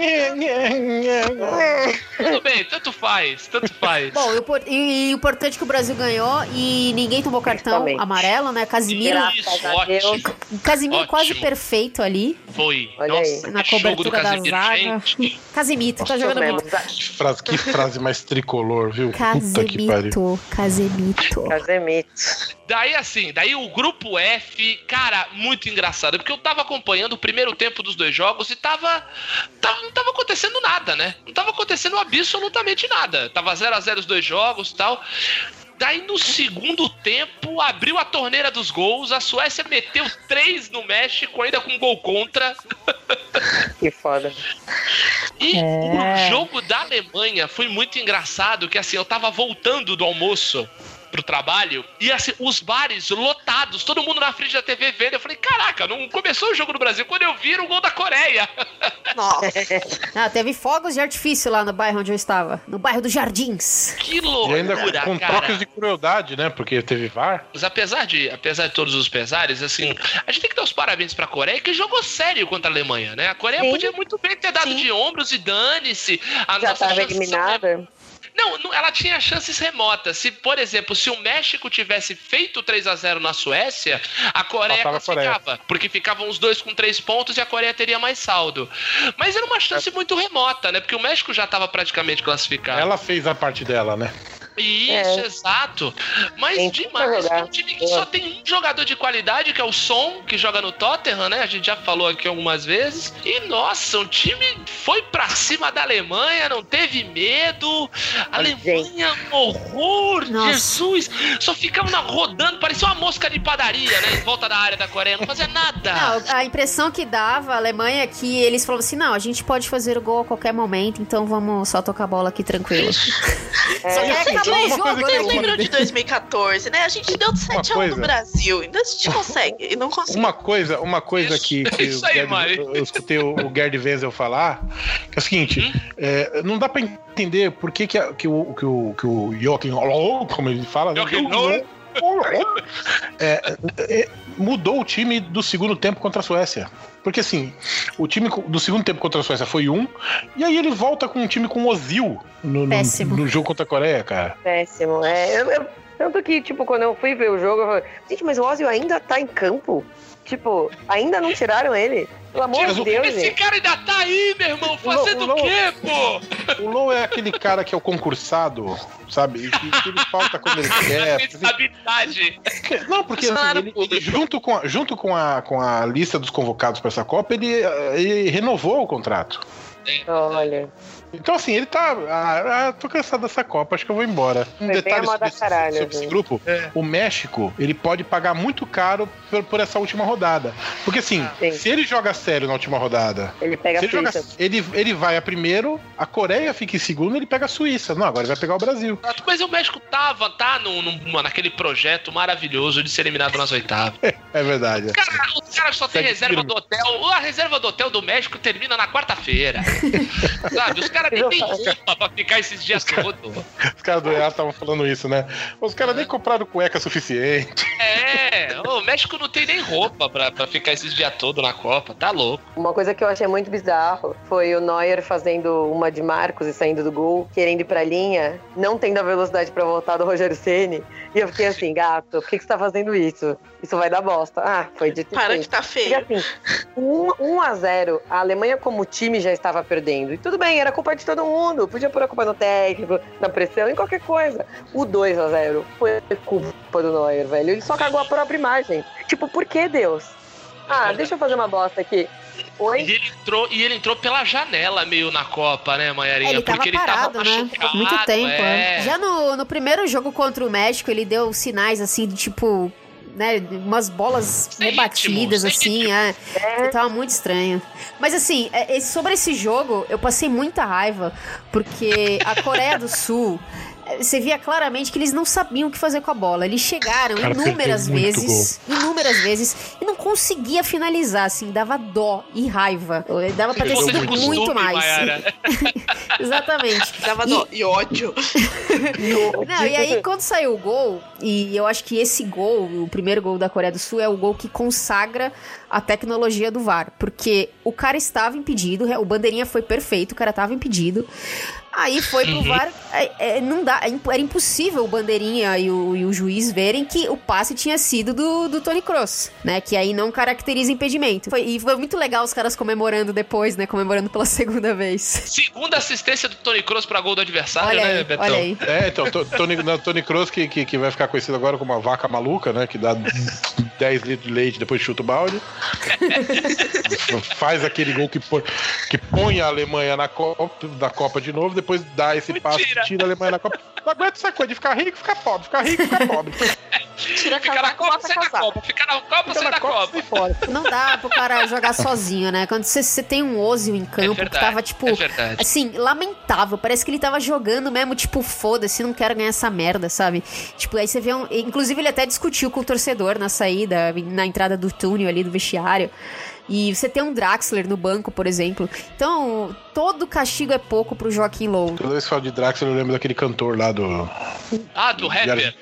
Bem, tanto faz, tanto faz. Bom, e o, por- e- o importante é que o Brasil ganhou e ninguém tomou cartão amarelo, né? Casimiro, Deus. ótimo. Casimiro Ótimo. quase perfeito ali. Foi. Olha Nossa, aí. Na que jogo do cobertura da Casemiro, zaga. gente. Casimito, tá jogando muito. Que frase, que frase mais tricolor, viu? Casemito, Casemito. Casemito. Daí assim, daí o grupo F, cara, muito engraçado, porque eu tava acompanhando o primeiro tempo dos dois jogos e tava, tava não tava acontecendo nada, né? Não tava acontecendo absolutamente nada. Tava 0 a 0 os dois jogos, e tal. Daí no segundo tempo abriu a torneira dos gols, a Suécia meteu três no México ainda com gol contra. Que foda. E É. o jogo da Alemanha foi muito engraçado, que assim, eu tava voltando do almoço pro trabalho e assim, os bares lotados, todo mundo na frente da TV vendo. Eu falei, caraca, não começou o jogo do Brasil. Quando eu vi, era o gol da Coreia. Nossa. Ah, teve fogos de artifício lá no bairro onde eu estava. No bairro dos Jardins. Que E loucura, ainda com cara. trocas de crueldade, né? Porque teve VAR. Mas apesar de, apesar de todos os pesares, assim, a gente tem que dar os parabéns pra Coreia, que jogou sério contra a Alemanha, né? A Coreia Sim. podia muito bem ter dado Sim. de ombros e dane-se. A Já nossa tava chance são eliminada. Não, não, ela tinha chances remotas. Se, por exemplo, se o México tivesse feito 3 a 0 na Suécia, a Coreia Passava a Coreia. classificava. Porque ficavam os dois com três pontos e a Coreia teria mais saldo. Mas era uma chance muito remota, né? Porque o México já estava praticamente classificado. Ela fez a parte dela, né? Isso, É. exato. Mas Tem demais. É um time que Boa. só tem um jogador de qualidade, que é o Som, que joga no Tottenham, né? A gente já falou aqui algumas vezes. E, nossa, o time foi pra cima da Alemanha, não teve medo. A Alemanha, um horror, Nossa. Jesus. Só ficava na- rodando, parecia uma mosca de padaria, né? Em volta da área da Coreia, não fazia nada. Não, a impressão que dava a Alemanha é que eles falavam assim: não, a gente pode fazer o gol a qualquer momento, então vamos só tocar a bola aqui tranquilo. É, Só que aí o jogo, Vocês lembram de 2014, né? A gente deu de 7 a 1 coisa. no Brasil. Ainda a gente consegue. E não consegue. Uma coisa, uma coisa Isso, que, que isso aí, Gerd- eu escutei o, o Gerd Wenzel falar, que é o seguinte, Hum? é, não dá pra entender por que, que, a- que o, que, o, que o Joachim Löw, como ele fala, né? Joachim Löw. É, é, mudou o time do segundo tempo contra a Suécia. Porque assim, o time do segundo tempo contra a Suécia foi um, e aí ele volta com um time com Ozil no, no, no jogo contra a Coreia, cara. Péssimo. É, eu- eu- tanto que, tipo, quando eu fui ver o jogo, eu falei, gente, mas o Ozil ainda tá em campo? Tipo, ainda não tiraram ele? Pelo amor de Deus, Esse gente. cara ainda tá aí, meu irmão, fazendo o Lou- o quê, pô? O Low é aquele cara que é o concursado, sabe? Que, que ele falta quando ele quer. Responsabilidade. Não, porque assim, ele- junto, com a, junto com, a, com a lista dos convocados para essa Copa, ele, ele renovou o contrato. Olha. Então, assim, ele tá. Ah, ah, tô cansado dessa Copa, acho que eu vou embora. Um Foi detalhe sobre, esse, caralho, sobre esse grupo: o México, ele pode pagar muito caro por, por essa última rodada. Porque, assim, Sim. se ele joga sério na última rodada, Ele pega se a ele, joga, Suíça. ele, ele vai a primeiro, a Coreia fica em segundo, ele pega a Suíça. Não, agora ele vai pegar o Brasil. Mas o México tava, tá num, num- naquele projeto maravilhoso de ser eliminado nas oitavas. É verdade. Cara, os caras só tem Segue reserva firme. do hotel. A reserva do hotel do México termina na quarta-feira. Sabe? Os caras nem têm roupa pra ficar esses dias todos. Os caras do EA estavam falando isso, né? Os caras nem compraram cueca suficiente. É, É, o México não tem nem roupa pra, pra ficar esses dias todos na Copa, tá louco. Uma coisa que eu achei muito bizarro foi o Neuer fazendo uma de Marcos e saindo do gol, querendo ir pra linha, não tendo a velocidade pra voltar do Rogério Ceni. E eu fiquei assim, gato, por que, que você tá fazendo isso? Isso vai dar bosta. Ah, foi dito e Para feito. que tá E feio. assim, 1 um, a 0 a Alemanha como time já estava perdendo. E tudo bem, era culpa de todo mundo. Podia pôr a culpa no técnico, na pressão, em qualquer coisa. O 2 a 0 foi culpa do Neuer, velho. Ele só cagou a própria imagem. Tipo, por que Deus? Ah, deixa eu fazer uma bosta aqui. E Oi? ele entrou, e ele entrou pela janela meio na Copa, né, Manharinha? É, ele tava Porque ele parado, tava né? Muito tempo. é. é. Já no, no primeiro jogo contra o México, ele deu sinais assim de tipo. Né, umas bolas Sem rebatidas, ritmo, assim, é. Ele tava muito estranho. Mas assim, é, sobre esse jogo, eu passei muita raiva, porque a Coreia do Sul. Você via claramente que eles não sabiam o que fazer com a bola. Eles chegaram Cara, inúmeras vezes, inúmeras vezes, e não conseguia finalizar, assim, dava dó e raiva. Dava pra ter sido muito mais. Exatamente. Dava E- dó e ódio. Não, e aí quando saiu o gol, e eu acho que esse gol, o primeiro gol da Coreia do Sul, é o gol que consagra a tecnologia do VAR. Porque o cara estava impedido, o bandeirinha foi perfeito, o cara estava impedido. Aí foi pro VAR, é, é, não dá, é era impossível o bandeirinha e o, e o juiz verem que o passe tinha sido do, do Tony Kroos, né? Que aí não caracteriza impedimento. Foi- e foi muito legal os caras comemorando depois, né? Comemorando pela segunda vez. Segunda assistência do Tony Kroos pra gol do adversário, Olha né, aí, Betão? olha aí. É, então, to- Tony, não, Tony Kroos que, que, que vai ficar conhecido agora como uma vaca maluca, né? Que dá 10 litros de leite depois chuta o balde. Faz aquele gol que põe, que põe a Alemanha na Copa, da Copa de novo, depois dá esse passo Mentira. e tira a Alemanha na Copa. Não aguenta essa coisa de ficar rico, ficar pobre, ficar rico, ficar pobre. Tira Fica na Copa, sai da. Copa. Fica na Copa, Fica sai na da Copa, fora. Não dá pro cara jogar sozinho, né? Quando você, você tem um Ozil em campo que verdade, tava, tipo, é verdade. assim, lamentável. Parece que ele tava jogando mesmo, tipo, foda-se, não quero ganhar essa merda, sabe? Tipo, aí você vê um. Inclusive, ele até discutiu com o torcedor na saída, na entrada do túnel ali do vestiário. E você tem um Draxler no banco, por exemplo. Então, todo castigo é pouco pro Joaquim Low. Toda vez que falo de Draxler, eu lembro daquele cantor lá do. Ah, do rapper? Diário-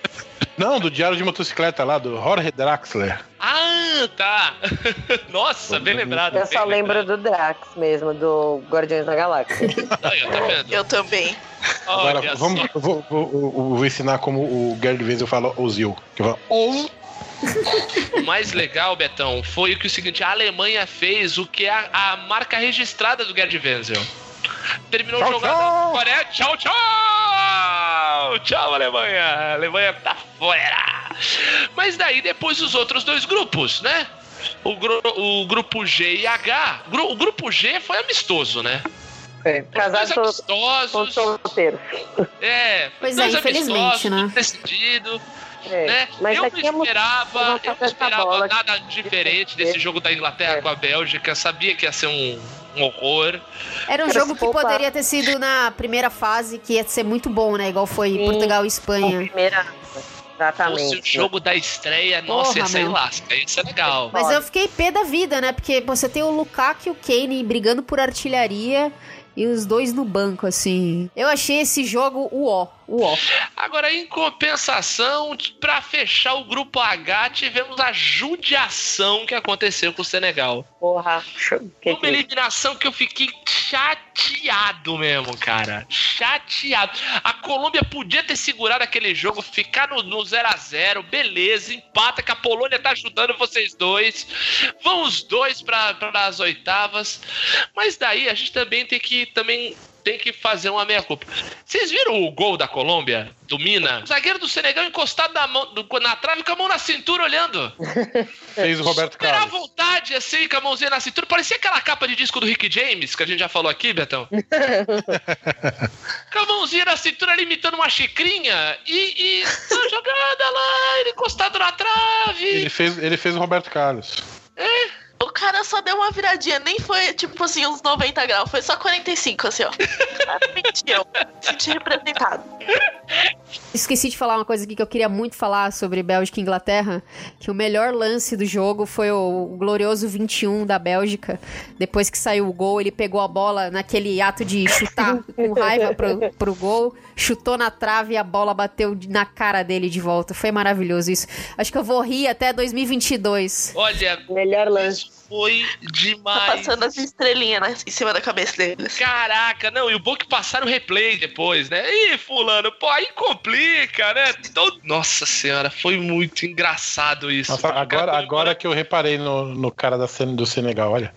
Não, do Diário de Motocicleta lá, do Jorge Draxler. Ah, tá. Nossa, bem lembrado. Eu só bem lembro lembrado. do Drax mesmo, do Guardiões da Galáxia. Tá vendo? Eu também. Agora, Olha vamos, só. eu vou, vou- eu vou ensinar como o Gerd Wenzel fala Ozil. Que fala Oz. O mais legal, Betão, foi que o seguinte: a Alemanha fez o que é a, a marca registrada do Gerd Wenzel. Terminou Tchau, o jogo tchau. Coreia. Tchau, tchau! Tchau, Alemanha! A Alemanha tá fora! Mas daí depois os outros dois grupos, né? O, gru- o grupo G e H. Gru- O grupo G foi amistoso, né? Foi. Os Casado dois com amistosos. É, Pois é, infelizmente, né? decidido. É. né? Mas eu não é esperava, eu não esperava bola nada que- diferente desse jogo da Inglaterra É. com a Bélgica. Sabia que ia ser um, um horror. Era um jogo que poderia ter sido na primeira fase, que ia ser muito bom, né? Igual foi Sim. Portugal e A Espanha. primeira. Fosse o Exatamente. jogo da estreia, nossa, Porra, ia meu. lasca, ia ser legal. Mas eu fiquei pé da vida, né? Porque você tem o Lukaku e o Kane brigando por artilharia e os dois no banco, assim. Eu achei esse jogo o ó, Agora, em compensação, pra fechar o grupo H, tivemos a judiação que aconteceu com o Senegal. Porra. Que Uma que... eliminação que eu fiquei chateado mesmo, cara. Chateado. A Colômbia podia ter segurado aquele jogo, ficar no, no 0 a 0 beleza, empata, que a Polônia tá ajudando vocês dois. Vão os dois para as oitavas. Mas daí a gente também tem que também tem que fazer uma meia-culpa. Vocês viram o gol da Colômbia, do Mina? O zagueiro do Senegal encostado na, mão, na trave com a mão na cintura olhando. Fez o Roberto Super à Carlos. vontade, assim, com a mãozinha na cintura. Parecia aquela capa de disco do Rick James, que a gente já falou aqui, Betão. com a mãozinha na cintura, ali imitando uma xicrinha. E, e a jogada lá, ele encostado na trave. Ele fez, ele fez o Roberto Carlos. O cara só deu uma viradinha, nem foi tipo assim, uns 90 graus, foi só 45, assim, ó. Eu. Senti representado. Esqueci de falar uma coisa aqui que eu queria muito falar sobre Bélgica e Inglaterra, que o melhor lance do jogo foi o glorioso 21 da Bélgica. Depois que saiu o gol, ele pegou a bola naquele ato de chutar com raiva pro, pro gol, chutou na trave e a bola bateu na cara dele de volta. Foi maravilhoso isso. Acho que eu vou rir até 2022. Olha, Melhor lance. Foi Tá demais. passando as estrelinhas né, em cima da cabeça deles. Caraca, não, e o bom é que passaram o replay depois, né? Ih, fulano, pô, aí complica, né? Todo... Nossa senhora, foi muito engraçado isso. Nossa, agora, agora que eu reparei no, no cara da cena do Senegal, olha.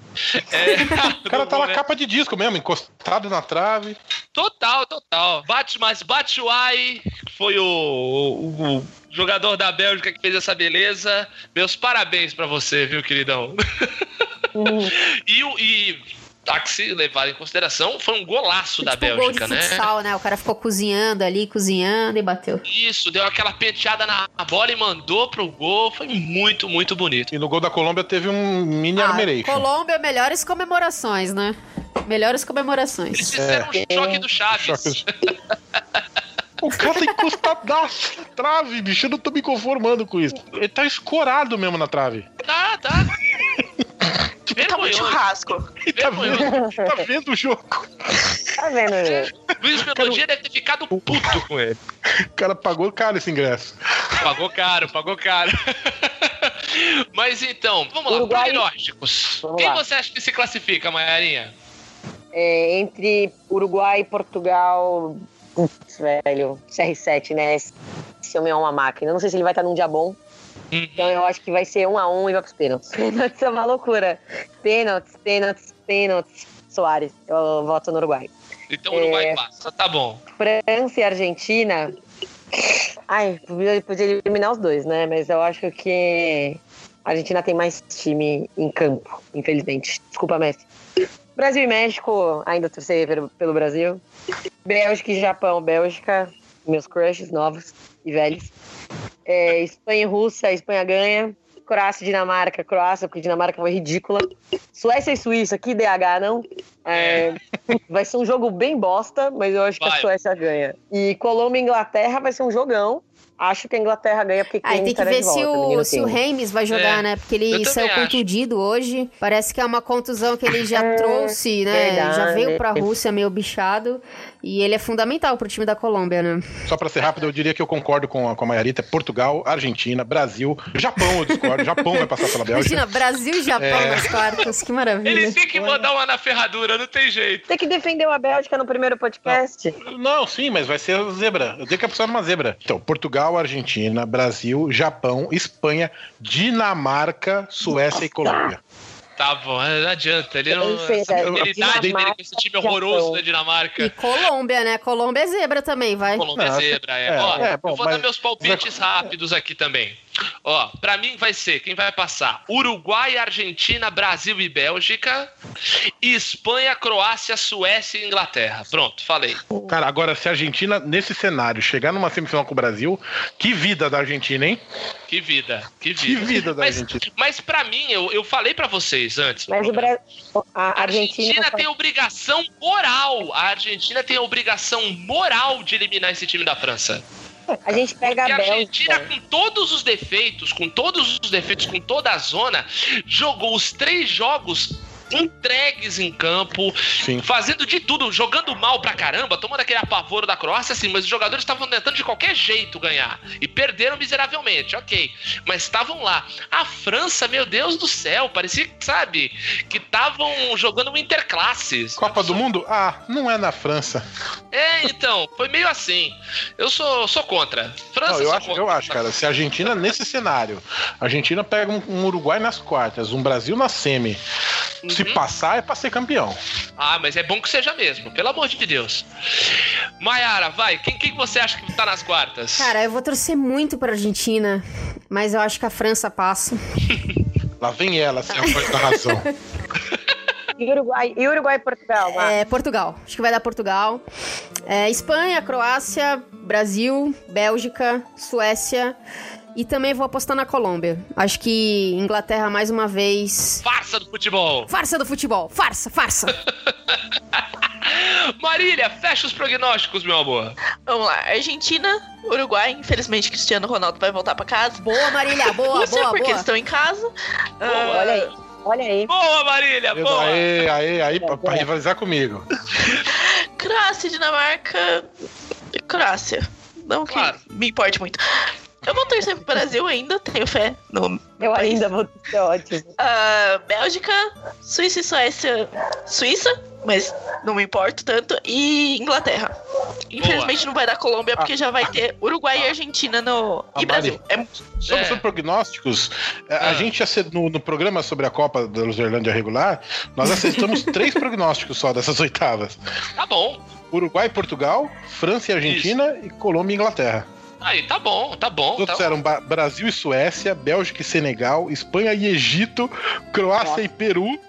É, O cara tá na né? capa de disco mesmo, encostado na trave. Total, total. Bate, mas Batshuayi foi o, o- o jogador da Bélgica que fez essa beleza. Meus parabéns pra você, viu, queridão? e, o- e há que se levar em consideração, foi um golaço da tipo um gol de Bélgica, né? futsal, né? O cara ficou cozinhando ali, cozinhando e bateu. Isso, deu aquela penteada na bola e mandou pro gol. Foi muito, muito bonito. E no gol da Colômbia teve um mini Ah, armeration. Colômbia, melhores comemorações, né? Melhores Eles comemorações. fizeram um choque do Chaves. Choque O cara tá encostadaço na trave, bicho. Eu não tô me conformando com isso. Ele tá escorado mesmo na trave. Tá, tá. Tá muito Vergonhoso. churrasco. Tá vendo, tá vendo o jogo. Tá vendo, né? Luiz Melodia deve ter ficado puto com ele. O cara pagou caro esse ingresso. Pagou caro, pagou caro. Mas então, vamos lá, Uruguai- prognósticos. Vamos Quem lá. você acha que se classifica, Maiarinha? É, entre Uruguai e Portugal. Putz, velho. CR7, né? Esse homem é uma máquina. Eu não sei se ele vai estar num dia bom. Então eu acho que vai ser um a um e vai pros pênaltis. Pênaltis é uma loucura. Pênaltis, pênaltis, pênaltis. Soares. Eu voto no Uruguai. Então o Uruguai É. passa, tá bom. França e Argentina. Ai, podia, podia eliminar os dois, né? Mas eu acho que a Argentina tem mais time em campo, infelizmente. Desculpa, Messi. Brasil e México, ainda torcer pelo, pelo Brasil. Bélgica e Japão, Bélgica, meus crushes novos e velhos. É, Espanha e Rússia, Espanha ganha. Croácia e Dinamarca, Croácia, porque Dinamarca foi ridícula. Suécia e Suíça, que DH, não? É, vai ser um jogo bem bosta, mas eu acho que Vai. a Suécia ganha. E Colômbia e Inglaterra vai ser um jogão. Acho que a Inglaterra ganha porque Aí tem que estará ver de volta, se o, se o. Reims vai jogar, É, né? Porque ele saiu acho. contundido hoje. Parece que é uma contusão que ele já É, trouxe, né? Já verdade. veio pra Rússia meio bichado. E ele é fundamental pro time da Colômbia, né? Só pra ser rápido, eu diria que eu concordo com a, com a Maiarita. Portugal, Argentina, Brasil, Japão eu discordo. Japão vai passar pela Bélgica. Imagina, Brasil e Japão É. nas quartas. Que maravilha. Ele tem que mandar uma na ferradura, não tem jeito. Tem que defender a Bélgica no primeiro podcast. Não, sim, mas vai ser zebra. Eu tenho que apostar numa zebra. Então, Portugal, Argentina, Brasil, Japão, Espanha, Dinamarca, Suécia e Colômbia. Tá bom, não adianta. Ele não. Essa habilidade dele com esse time horroroso da Dinamarca. E Colômbia, né? Colômbia é zebra também, vai. Colômbia Não, zebra, é. é, Ó, é, bom, eu vou mas- dar meus palpites rápidos aqui também. Ó, pra mim vai ser, quem vai passar? Uruguai, Argentina, Brasil e Bélgica. Espanha, Croácia, Suécia e Inglaterra. Pronto, falei. Cara, agora, se a Argentina, nesse cenário, chegar numa semifinal com o Brasil, que vida da Argentina, hein? Que vida, que vida. Que vida da mas, Argentina. Mas pra mim, eu, eu falei pra vocês antes. Mas o. Brasil. A A Argentina. Argentina tem obrigação moral. A Argentina tem a obrigação moral de eliminar esse time da França. A gente pega Porque a a Argentina, Bélgica. com todos os defeitos, com todos os defeitos, com toda a zona, jogou os três jogos entregues em campo, Sim. fazendo de tudo, jogando mal pra caramba, tomando aquele apavoro da Croácia, assim, mas os jogadores estavam tentando de qualquer jeito ganhar. E perderam miseravelmente, ok. Mas estavam lá. A França, meu Deus do céu, parecia, que, sabe, que estavam jogando interclasses. Copa do Mundo? Ah, não é na França. É, então, foi meio assim. Eu sou, sou contra. França, Não, eu acho, contra. eu acho, cara. Se a Argentina, nesse cenário, a Argentina pega um, um Uruguai nas quartas, um Brasil na semi. Se Uhum. passar, é pra ser campeão. Ah, mas é bom que seja mesmo, pelo amor de Deus. Maiara, vai, quem, quem você acha que tá nas quartas? Cara, eu vou torcer muito pra Argentina, mas eu acho que a França passa. Lá vem ela, sem a voz da razão. E Uruguai, e Uruguai e Portugal. É, Portugal. Acho que vai dar Portugal. É, Espanha, Croácia, Brasil, Bélgica, Suécia e também vou apostar na Colômbia. Acho que Inglaterra mais uma vez. Farsa do futebol. Farsa do futebol, farsa, farsa. Marília, fecha os prognósticos, meu amor. Vamos lá. Argentina, Uruguai. Infelizmente, Cristiano Ronaldo vai voltar pra casa. boa, Marília, boa, Rússia, boa, porque boa. eles estão em casa. Ah, Olha aí, olha aí. Boa, Marília, boa. Aí, aí, aí, pra, pra rivalizar comigo. Croácia, Dinamarca. Croácia. Não que Claro. me importe muito. Eu vou torcer pro Brasil ainda, tenho fé no. Eu ainda vou ser ótimo. Ah, Bélgica, Suíça e Suécia. Suíça, mas não me importo tanto. E Inglaterra. Infelizmente não vai dar Colômbia, porque já vai ter Uruguai e Argentina no. Ah, E Brasil. É, Sobre, É. sobre prognósticos, é, Ah. a gente no, no programa sobre a Copa da Luzerlândia regular, nós acertamos três prognósticos só dessas oitavas: Tá bom. Uruguai e Portugal, França e Argentina e Colômbia e Inglaterra. Aí, tá bom, tá bom. Os outros Tá... eram Brasil e Suécia, Bélgica e Senegal, Espanha e Egito, Croácia e Peru.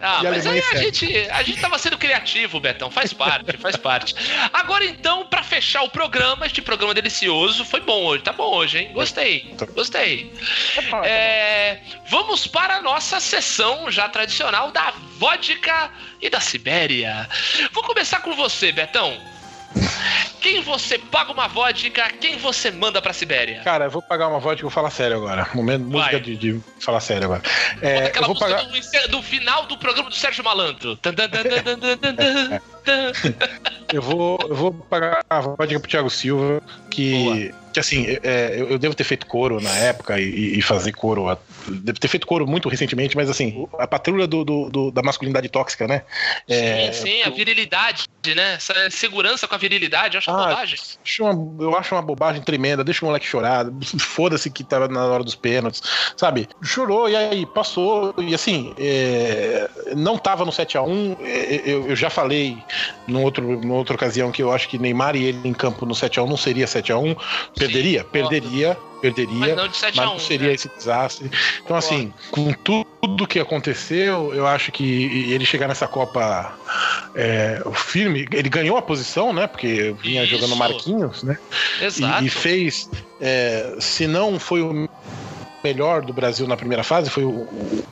Ah, E a mas aí a gente, a gente tava sendo criativo, Betão. Faz parte, faz parte. Agora então, pra fechar o programa, este programa delicioso, foi bom hoje, tá bom hoje, hein? Gostei, gostei. É, vamos para a nossa sessão já tradicional da vodka e da Sibéria. Vou começar com você, Betão. Quem você paga uma vodka, quem você manda pra Sibéria? Cara, eu vou pagar uma vodka e vou falar sério agora. Momento, música Vai. de, de falar sério agora. Bota É, eu aquela vou música pagar. do, do final do programa do Sérgio Malandro. Tan, tan, tan, tan, tan, tan, tan, tan. Eu vou, eu vou pagar a vodka pro Thiago Silva, que, que assim, é, eu, eu devo ter feito coro na época e, e fazer coro. Devo ter feito coro muito recentemente, mas assim, a patrulha do, do- do- da masculinidade tóxica, né? É, sim, sim, a virilidade, né? Essa segurança com a virilidade, eu acho Ah, bobagem. acho uma- eu acho uma bobagem tremenda, deixa o moleque chorar, foda-se que tava na hora dos pênaltis, sabe? Chorou e aí passou, e assim, é, não tava no 7x1, é, eu, eu já falei num outro, outra ocasião que eu acho que Neymar e ele em campo no 7x1 não seria 7x1, perderia, perderia, perderia, Mas não de 7 mas a 1 não seria né? esse desastre. Então, assim, com tudo que aconteceu, eu acho que ele chegar nessa Copa é, firme, ele ganhou a posição, né? Porque vinha Isso. jogando Marquinhos, né? Exato. E, e fez, é, se não foi o melhor do Brasil na primeira fase, foi o,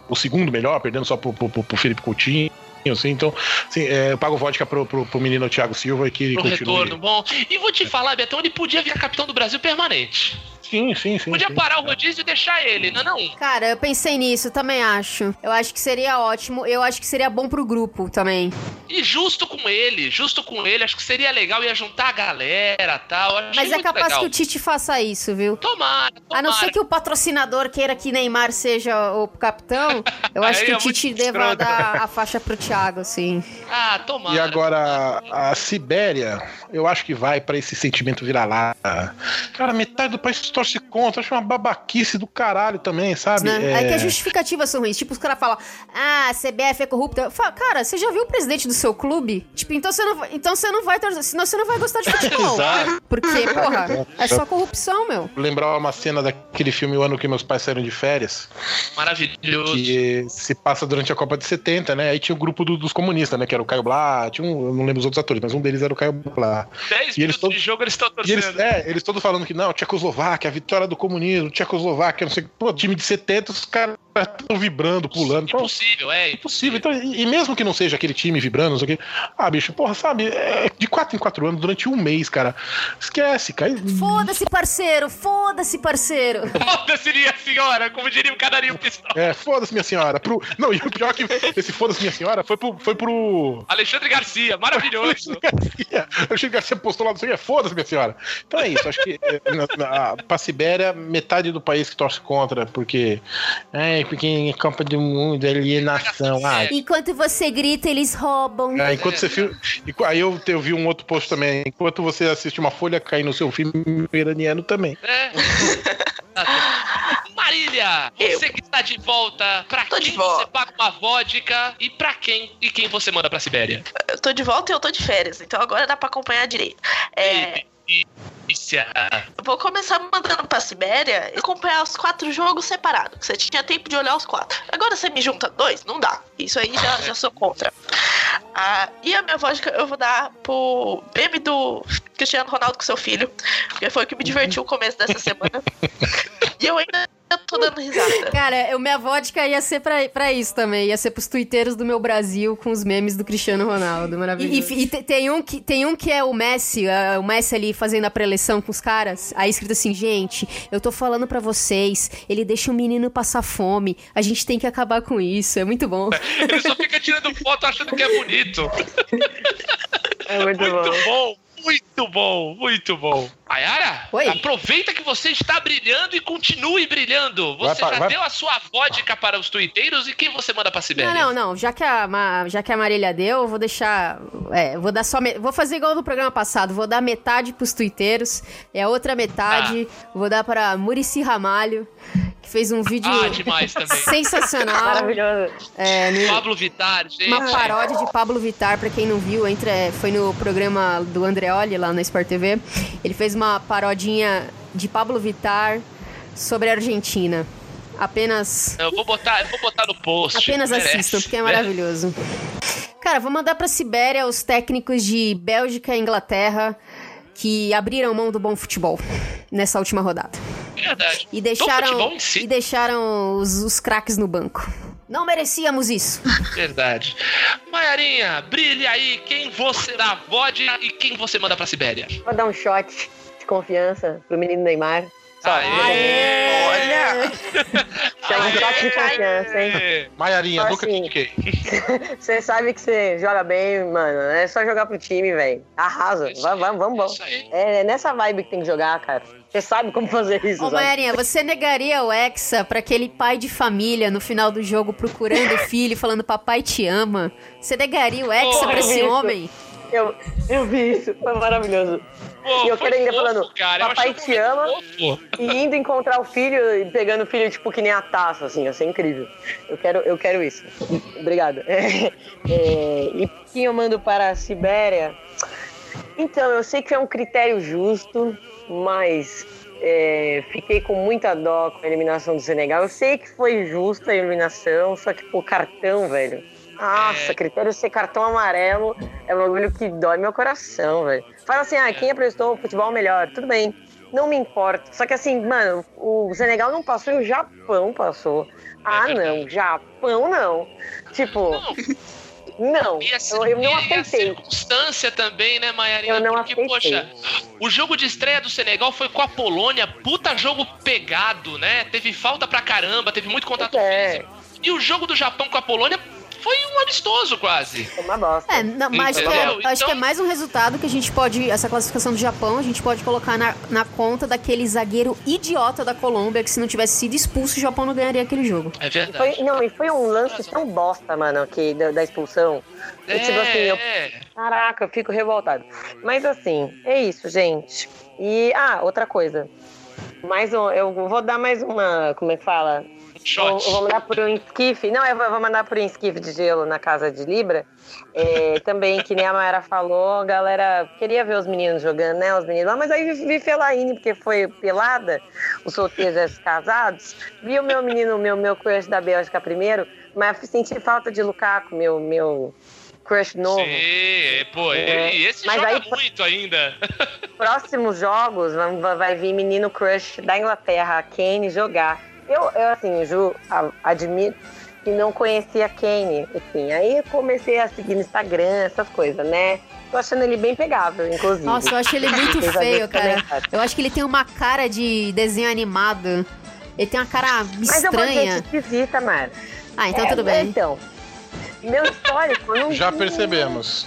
o- segundo melhor, perdendo só pro, pro, pro Felipe Coutinho. Assim, então, assim, é, eu pago vodka pro, pro, pro menino Thiago Silva e que ele Pro continue. retorno bom. E vou te falar, Betão, ele podia virar capitão do Brasil permanente. Sim, sim, sim. Podia sim. parar o rodízio e deixar ele, não, não. Cara, eu pensei nisso, também acho. Eu acho que seria ótimo. Eu acho que seria bom pro grupo também. E justo com ele, justo com ele, acho que seria legal, ia juntar a galera e tal. Achei Mas é capaz legal. que o Tite faça isso, viu? Tomara, tomara. A não ser que o patrocinador queira que Neymar seja o capitão, eu acho que é o Tite deva dar a faixa pro Thiago, assim. Ah, tomara. E agora, a Sibéria, eu acho que vai pra esse sentimento vira-lata. Cara, metade do país torce contra. Acho uma babaquice do caralho também, sabe? É, É... que as justificativas são ruins. Tipo, os caras falam, ah, a CBF é corrupta. Fala, cara, você já viu o presidente do seu clube? Tipo, então você não vai, então você não vai torcer, senão você não vai gostar de futebol. Exato. Porque, porra, é só corrupção, meu. Lembrar uma cena daquele filme O Ano que Meus Pais Saíram de Férias, Maravilhoso. que se passa durante a Copa de 70, né? Aí tinha o grupo do- dos comunistas, né? Que era o Caio Blá, tinha um, eu não lembro os outros atores, mas um deles era o Caio Blá. 10 E eles minutos todos- de jogo eles estão E eles, torcendo. é, eles todos falando que não, Tchecoslováquia, a vitória do comunismo, Tchecoslováquia, não sei o que. Pô, time de 70, os caras estão vibrando, pulando. Então, Impossível, é. Impossível. Então, e, e mesmo que não seja aquele time vibrando, não sei o quê. Ah, bicho, porra, sabe? é de quatro em quatro anos, durante um mês, cara. Esquece, cara. Foda-se, parceiro, foda-se, parceiro. Foda-se, minha senhora, como diria o canarinho pistola. É, foda-se, minha senhora. Pro... Não, e o pior é que esse foda-se, minha senhora, foi pro. Foi pro... Alexandre Garcia, maravilhoso. Garcia. Eu achei que Garcia postou lá, não sei o que, foda-se, minha senhora. Então é isso, acho que é, na, na, pra Sibéria, metade do país que torce contra, porque. É, porque é Copa do Mundo, alienação. Ah, Enquanto você grita, eles roubam. É, enquanto você filma. Aí eu, eu vi um outro post também. Enquanto você assiste uma folha cair no seu filme iraniano também. É. Marília, Eu. você que está de volta, pra Tô de quem volta. você paga uma vodka e pra quem e quem você manda pra Sibéria? Eu tô de volta e eu tô de férias, então agora dá pra acompanhar direito. É, Vou começar mandando pra Sibéria e acompanhar os quatro jogos separados. Você tinha tempo de olhar os quatro. Agora você me junta dois? Não dá. Isso aí já, já sou contra. Ah, e a minha vodka eu vou dar pro meme do Cristiano Ronaldo com seu filho, porque foi o que me divertiu o começo dessa semana. e eu ainda tô dando risada. Cara, o minha vodka ia ser pra, pra isso também. Ia ser pros twitteiros do meu Brasil com os memes do Cristiano Ronaldo. Maravilhoso. E, e- e te- tem, um que, tem um que é o Messi, ah, o Messi ali fazendo a preleção com os caras. Aí escrito assim, gente, eu tô falando pra vocês, ele deixa o menino passar fome. A gente tem que acabar com isso. É muito bom. Ele só fica tirando foto achando que é bonito. É muito, Muito bom. bom, muito bom, muito bom. Ayara, Oi. aproveita que você está brilhando e continue brilhando. Você Vai já vai- deu a sua vodka para os tuiteiros e quem você manda pra Sibéria? Não, não, não. Já que a, já que a Marília deu, eu vou deixar. É, vou dar só. Vou fazer igual no programa passado. Vou dar metade pros tuiteiros. E a outra metade vou dar para Murici Ramalho, fez um vídeo Ah, demais também. sensacional. Maravilhoso. É, no- Pablo Vittar, gente. uma paródia de Pablo Vittar, pra quem não viu, entra, é, foi no programa do Andreoli lá na Sport TV. Ele fez uma parodinha de Pablo Vittar sobre a Argentina. Apenas Eu vou botar, eu vou botar no post. Apenas merece. assistam, porque é maravilhoso. Cara, vou mandar pra Sibéria os técnicos de Bélgica e Inglaterra que abriram mão do bom futebol nessa última rodada. Verdade. E deixaram, si. e deixaram os, os craques no banco. Não merecíamos isso. Verdade. Maiarinha, brilhe aí quem você dá vodka e quem você manda pra Sibéria. Vou dar um shot de confiança pro menino Neymar. Só, Aê! Olha! Um de confiança, hein? Aê! Maiarinha, nunca assim. critiquei. Você sabe que você joga bem, mano. É só jogar pro time, velho. Arrasa. Vamos, vamos, vamos. aí. É nessa vibe que tem que jogar, cara. Você sabe como fazer isso, Ô, sabe? Maiarinha, você negaria o Hexa pra aquele pai de família no final do jogo procurando o filho, falando papai te ama? Você negaria o Hexa Pô, pra esse isso. homem? Eu, eu vi isso, foi maravilhoso. Pô, E eu quero ainda fofo, falando, cara. Papai te ama. fofo. E indo encontrar o filho e pegando o filho, tipo, que nem a taça, assim, ia ser incrível. Eu quero, eu quero isso. Obrigada. É, é, e quem eu mando para a Sibéria? Então, eu sei que é um critério justo, mas é, fiquei com muita dó com a eliminação do Senegal. Eu sei que foi justa a eliminação, só que, pô, cartão, velho. Nossa, É. critério ser cartão amarelo é um bagulho que dói meu coração, velho. Fala assim, ah, quem apresentou o futebol melhor? Tudo bem, não me importa. Só que assim, mano, o Senegal não passou e o Japão passou. Ah, não, Japão não. Tipo, não, E a, eu, eu não e a aceitei. circunstância também, né, Maiarinha? Eu não Porque, aceitei. poxa, o jogo de estreia do Senegal foi com a Polônia, puta jogo pegado, né? Teve falta pra caramba, teve muito contato é. físico. E o jogo do Japão com a Polônia foi um amistoso quase. Foi uma bosta. É, não, mas acho que é, acho que é Então- mais um resultado que a gente pode. Essa classificação do Japão, a gente pode colocar na, na conta daquele zagueiro idiota da Colômbia que se não tivesse sido expulso, o Japão não ganharia aquele jogo. É verdade. Foi, não, e foi um lance tão bosta, mano, que, da, da expulsão. E, tipo assim, eu É, Caraca, eu fico revoltado. Mas assim, é isso, gente. E, ah, outra coisa. Mais um, eu vou dar mais uma, como é que fala? Shot. Vou, vou mandar por um esquife. Não, eu vou, mandar por um esquife de gelo na casa de Libra. É, também, que nem a Mayara falou, a galera queria ver os meninos jogando, né? Os meninos lá, mas aí vi, vi Felaine, porque foi pelada, os solteiros os casados. Vi o meu menino, meu, meu crush da Bélgica primeiro, mas senti falta de Lukaku, meu, meu crush novo. Sim, pô, É, e esse mas joga aí- muito ainda. próximos jogos vai vir menino crush da Inglaterra, Kane, jogar. Eu, eu assim, Ju, a- admito que não conhecia a Kane, assim. Aí eu comecei a seguir no Instagram, essas coisas, né? Tô achando ele bem pegável, inclusive. Nossa, eu acho ele muito feio, cara. Eu acho que ele tem uma cara de desenho animado. Ele tem uma cara Mas é uma gente estranha. esquisita, Mara. Ah, então É, tudo bem. Então, meu histórico, eu não Já percebemos.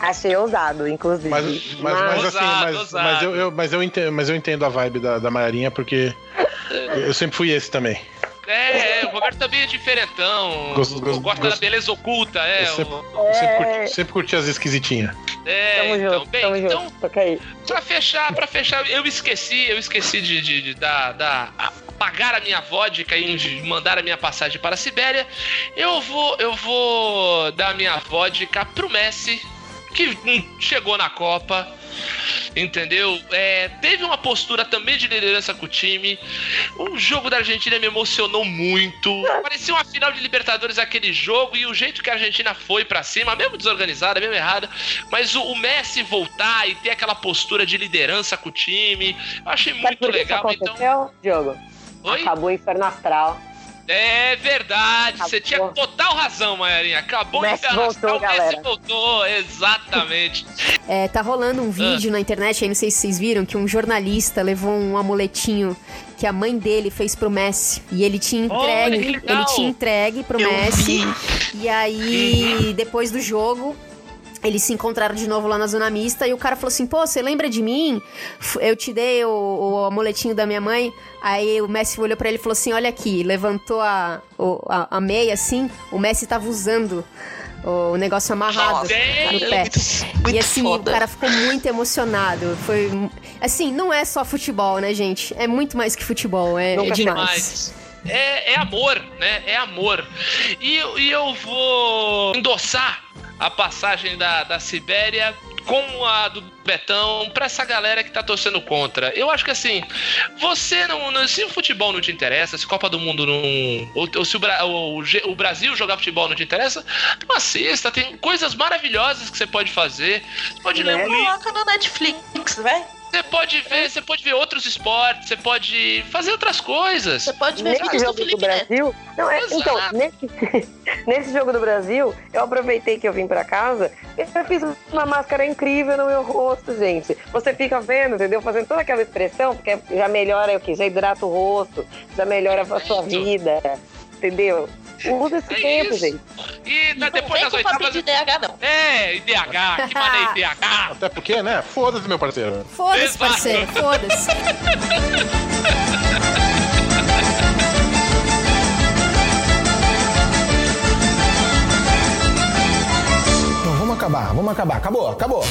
Achei ousado, inclusive. Mas, mas, mas assim, Ousado, mas, ousado. mas, eu, eu- mas, eu entendo, mas eu entendo a vibe da, da Maiarinha, porque eu sempre fui esse também. É, é, o Roberto também é diferentão. Gosto- gosto- gosta da gosto- beleza oculta, é. Eu sempre, o- sempre, É. curti, sempre curti as esquisitinhas. é, Tamo então, junto, bem, tamo então, junto. Toca aí. Pra fechar, pra fechar, eu esqueci, eu esqueci de, de, de dar, dar- a- pagar a minha vodka e mandar a minha passagem para a Sibéria. Eu vou, eu vou dar a minha vodka pro Messi, que hum, chegou na Copa. entendeu? É, teve uma postura também de liderança com o time. O jogo da Argentina me emocionou muito. Parecia uma final de Libertadores aquele jogo e o jeito que a Argentina foi pra cima, mesmo desorganizada, mesmo errada, mas o, o Messi voltar e ter aquela postura de liderança com o time, eu achei Sabe muito legal. isso Então, Diogo? Oi? Acabou o Inferno Astral. É verdade, você tinha total razão, Maiarinha. Acabou o Inferno voltou, o Messi galera. voltou, exatamente. É, tá rolando um vídeo na internet, aí não sei se vocês viram, que um jornalista levou um amuletinho que a mãe dele fez pro Messi. E ele tinha entregue. legal. ele tinha entregue pro Eu Messi. vi. E aí, depois do jogo. Eles se encontraram de novo lá na zona mista e o cara falou assim: pô, você lembra de mim? Eu te dei o, o amuletinho da minha mãe. Aí o Messi olhou pra ele e falou assim: olha aqui, levantou a, a, a meia assim. O Messi tava usando o negócio amarrado Nossa, no pé. muito, muito E assim, foda. o cara ficou muito emocionado. Foi. Assim, não é só futebol, né, gente? É muito mais que futebol. É, é demais. É, é amor, né? É amor. E, e eu vou endossar a passagem da, da Sibéria com a do Betão pra essa galera que tá torcendo contra. Eu acho que assim, você não. não- se o futebol não te interessa, se Copa do Mundo não. Ou, ou se o, ou o Brasil jogar futebol não te interessa, não assista. Tem coisas maravilhosas que você pode fazer. Você pode ler um livro. Coloca no Netflix, vai. Você pode ver, você pode ver outros esportes, você pode fazer outras coisas. Você pode ver Nesse do jogo do. Brasil. Não, é, então, nesse, nesse jogo do Brasil, eu aproveitei que eu vim pra casa e eu fiz uma máscara incrível no meu rosto, gente. Você fica vendo, entendeu? Fazendo toda aquela expressão, porque já melhora o quê? Já hidrata o rosto, já melhora a sua vida, entendeu? Usa esse É tempo, isso. gente. E na- Não depois das oitavas. de DH, não. É, IDH, que maneiro IDH. Até porque, né? Foda-se, meu parceiro. Foda-se, parceiro, foda-se. Então vamos acabar, vamos acabar. Acabou, acabou.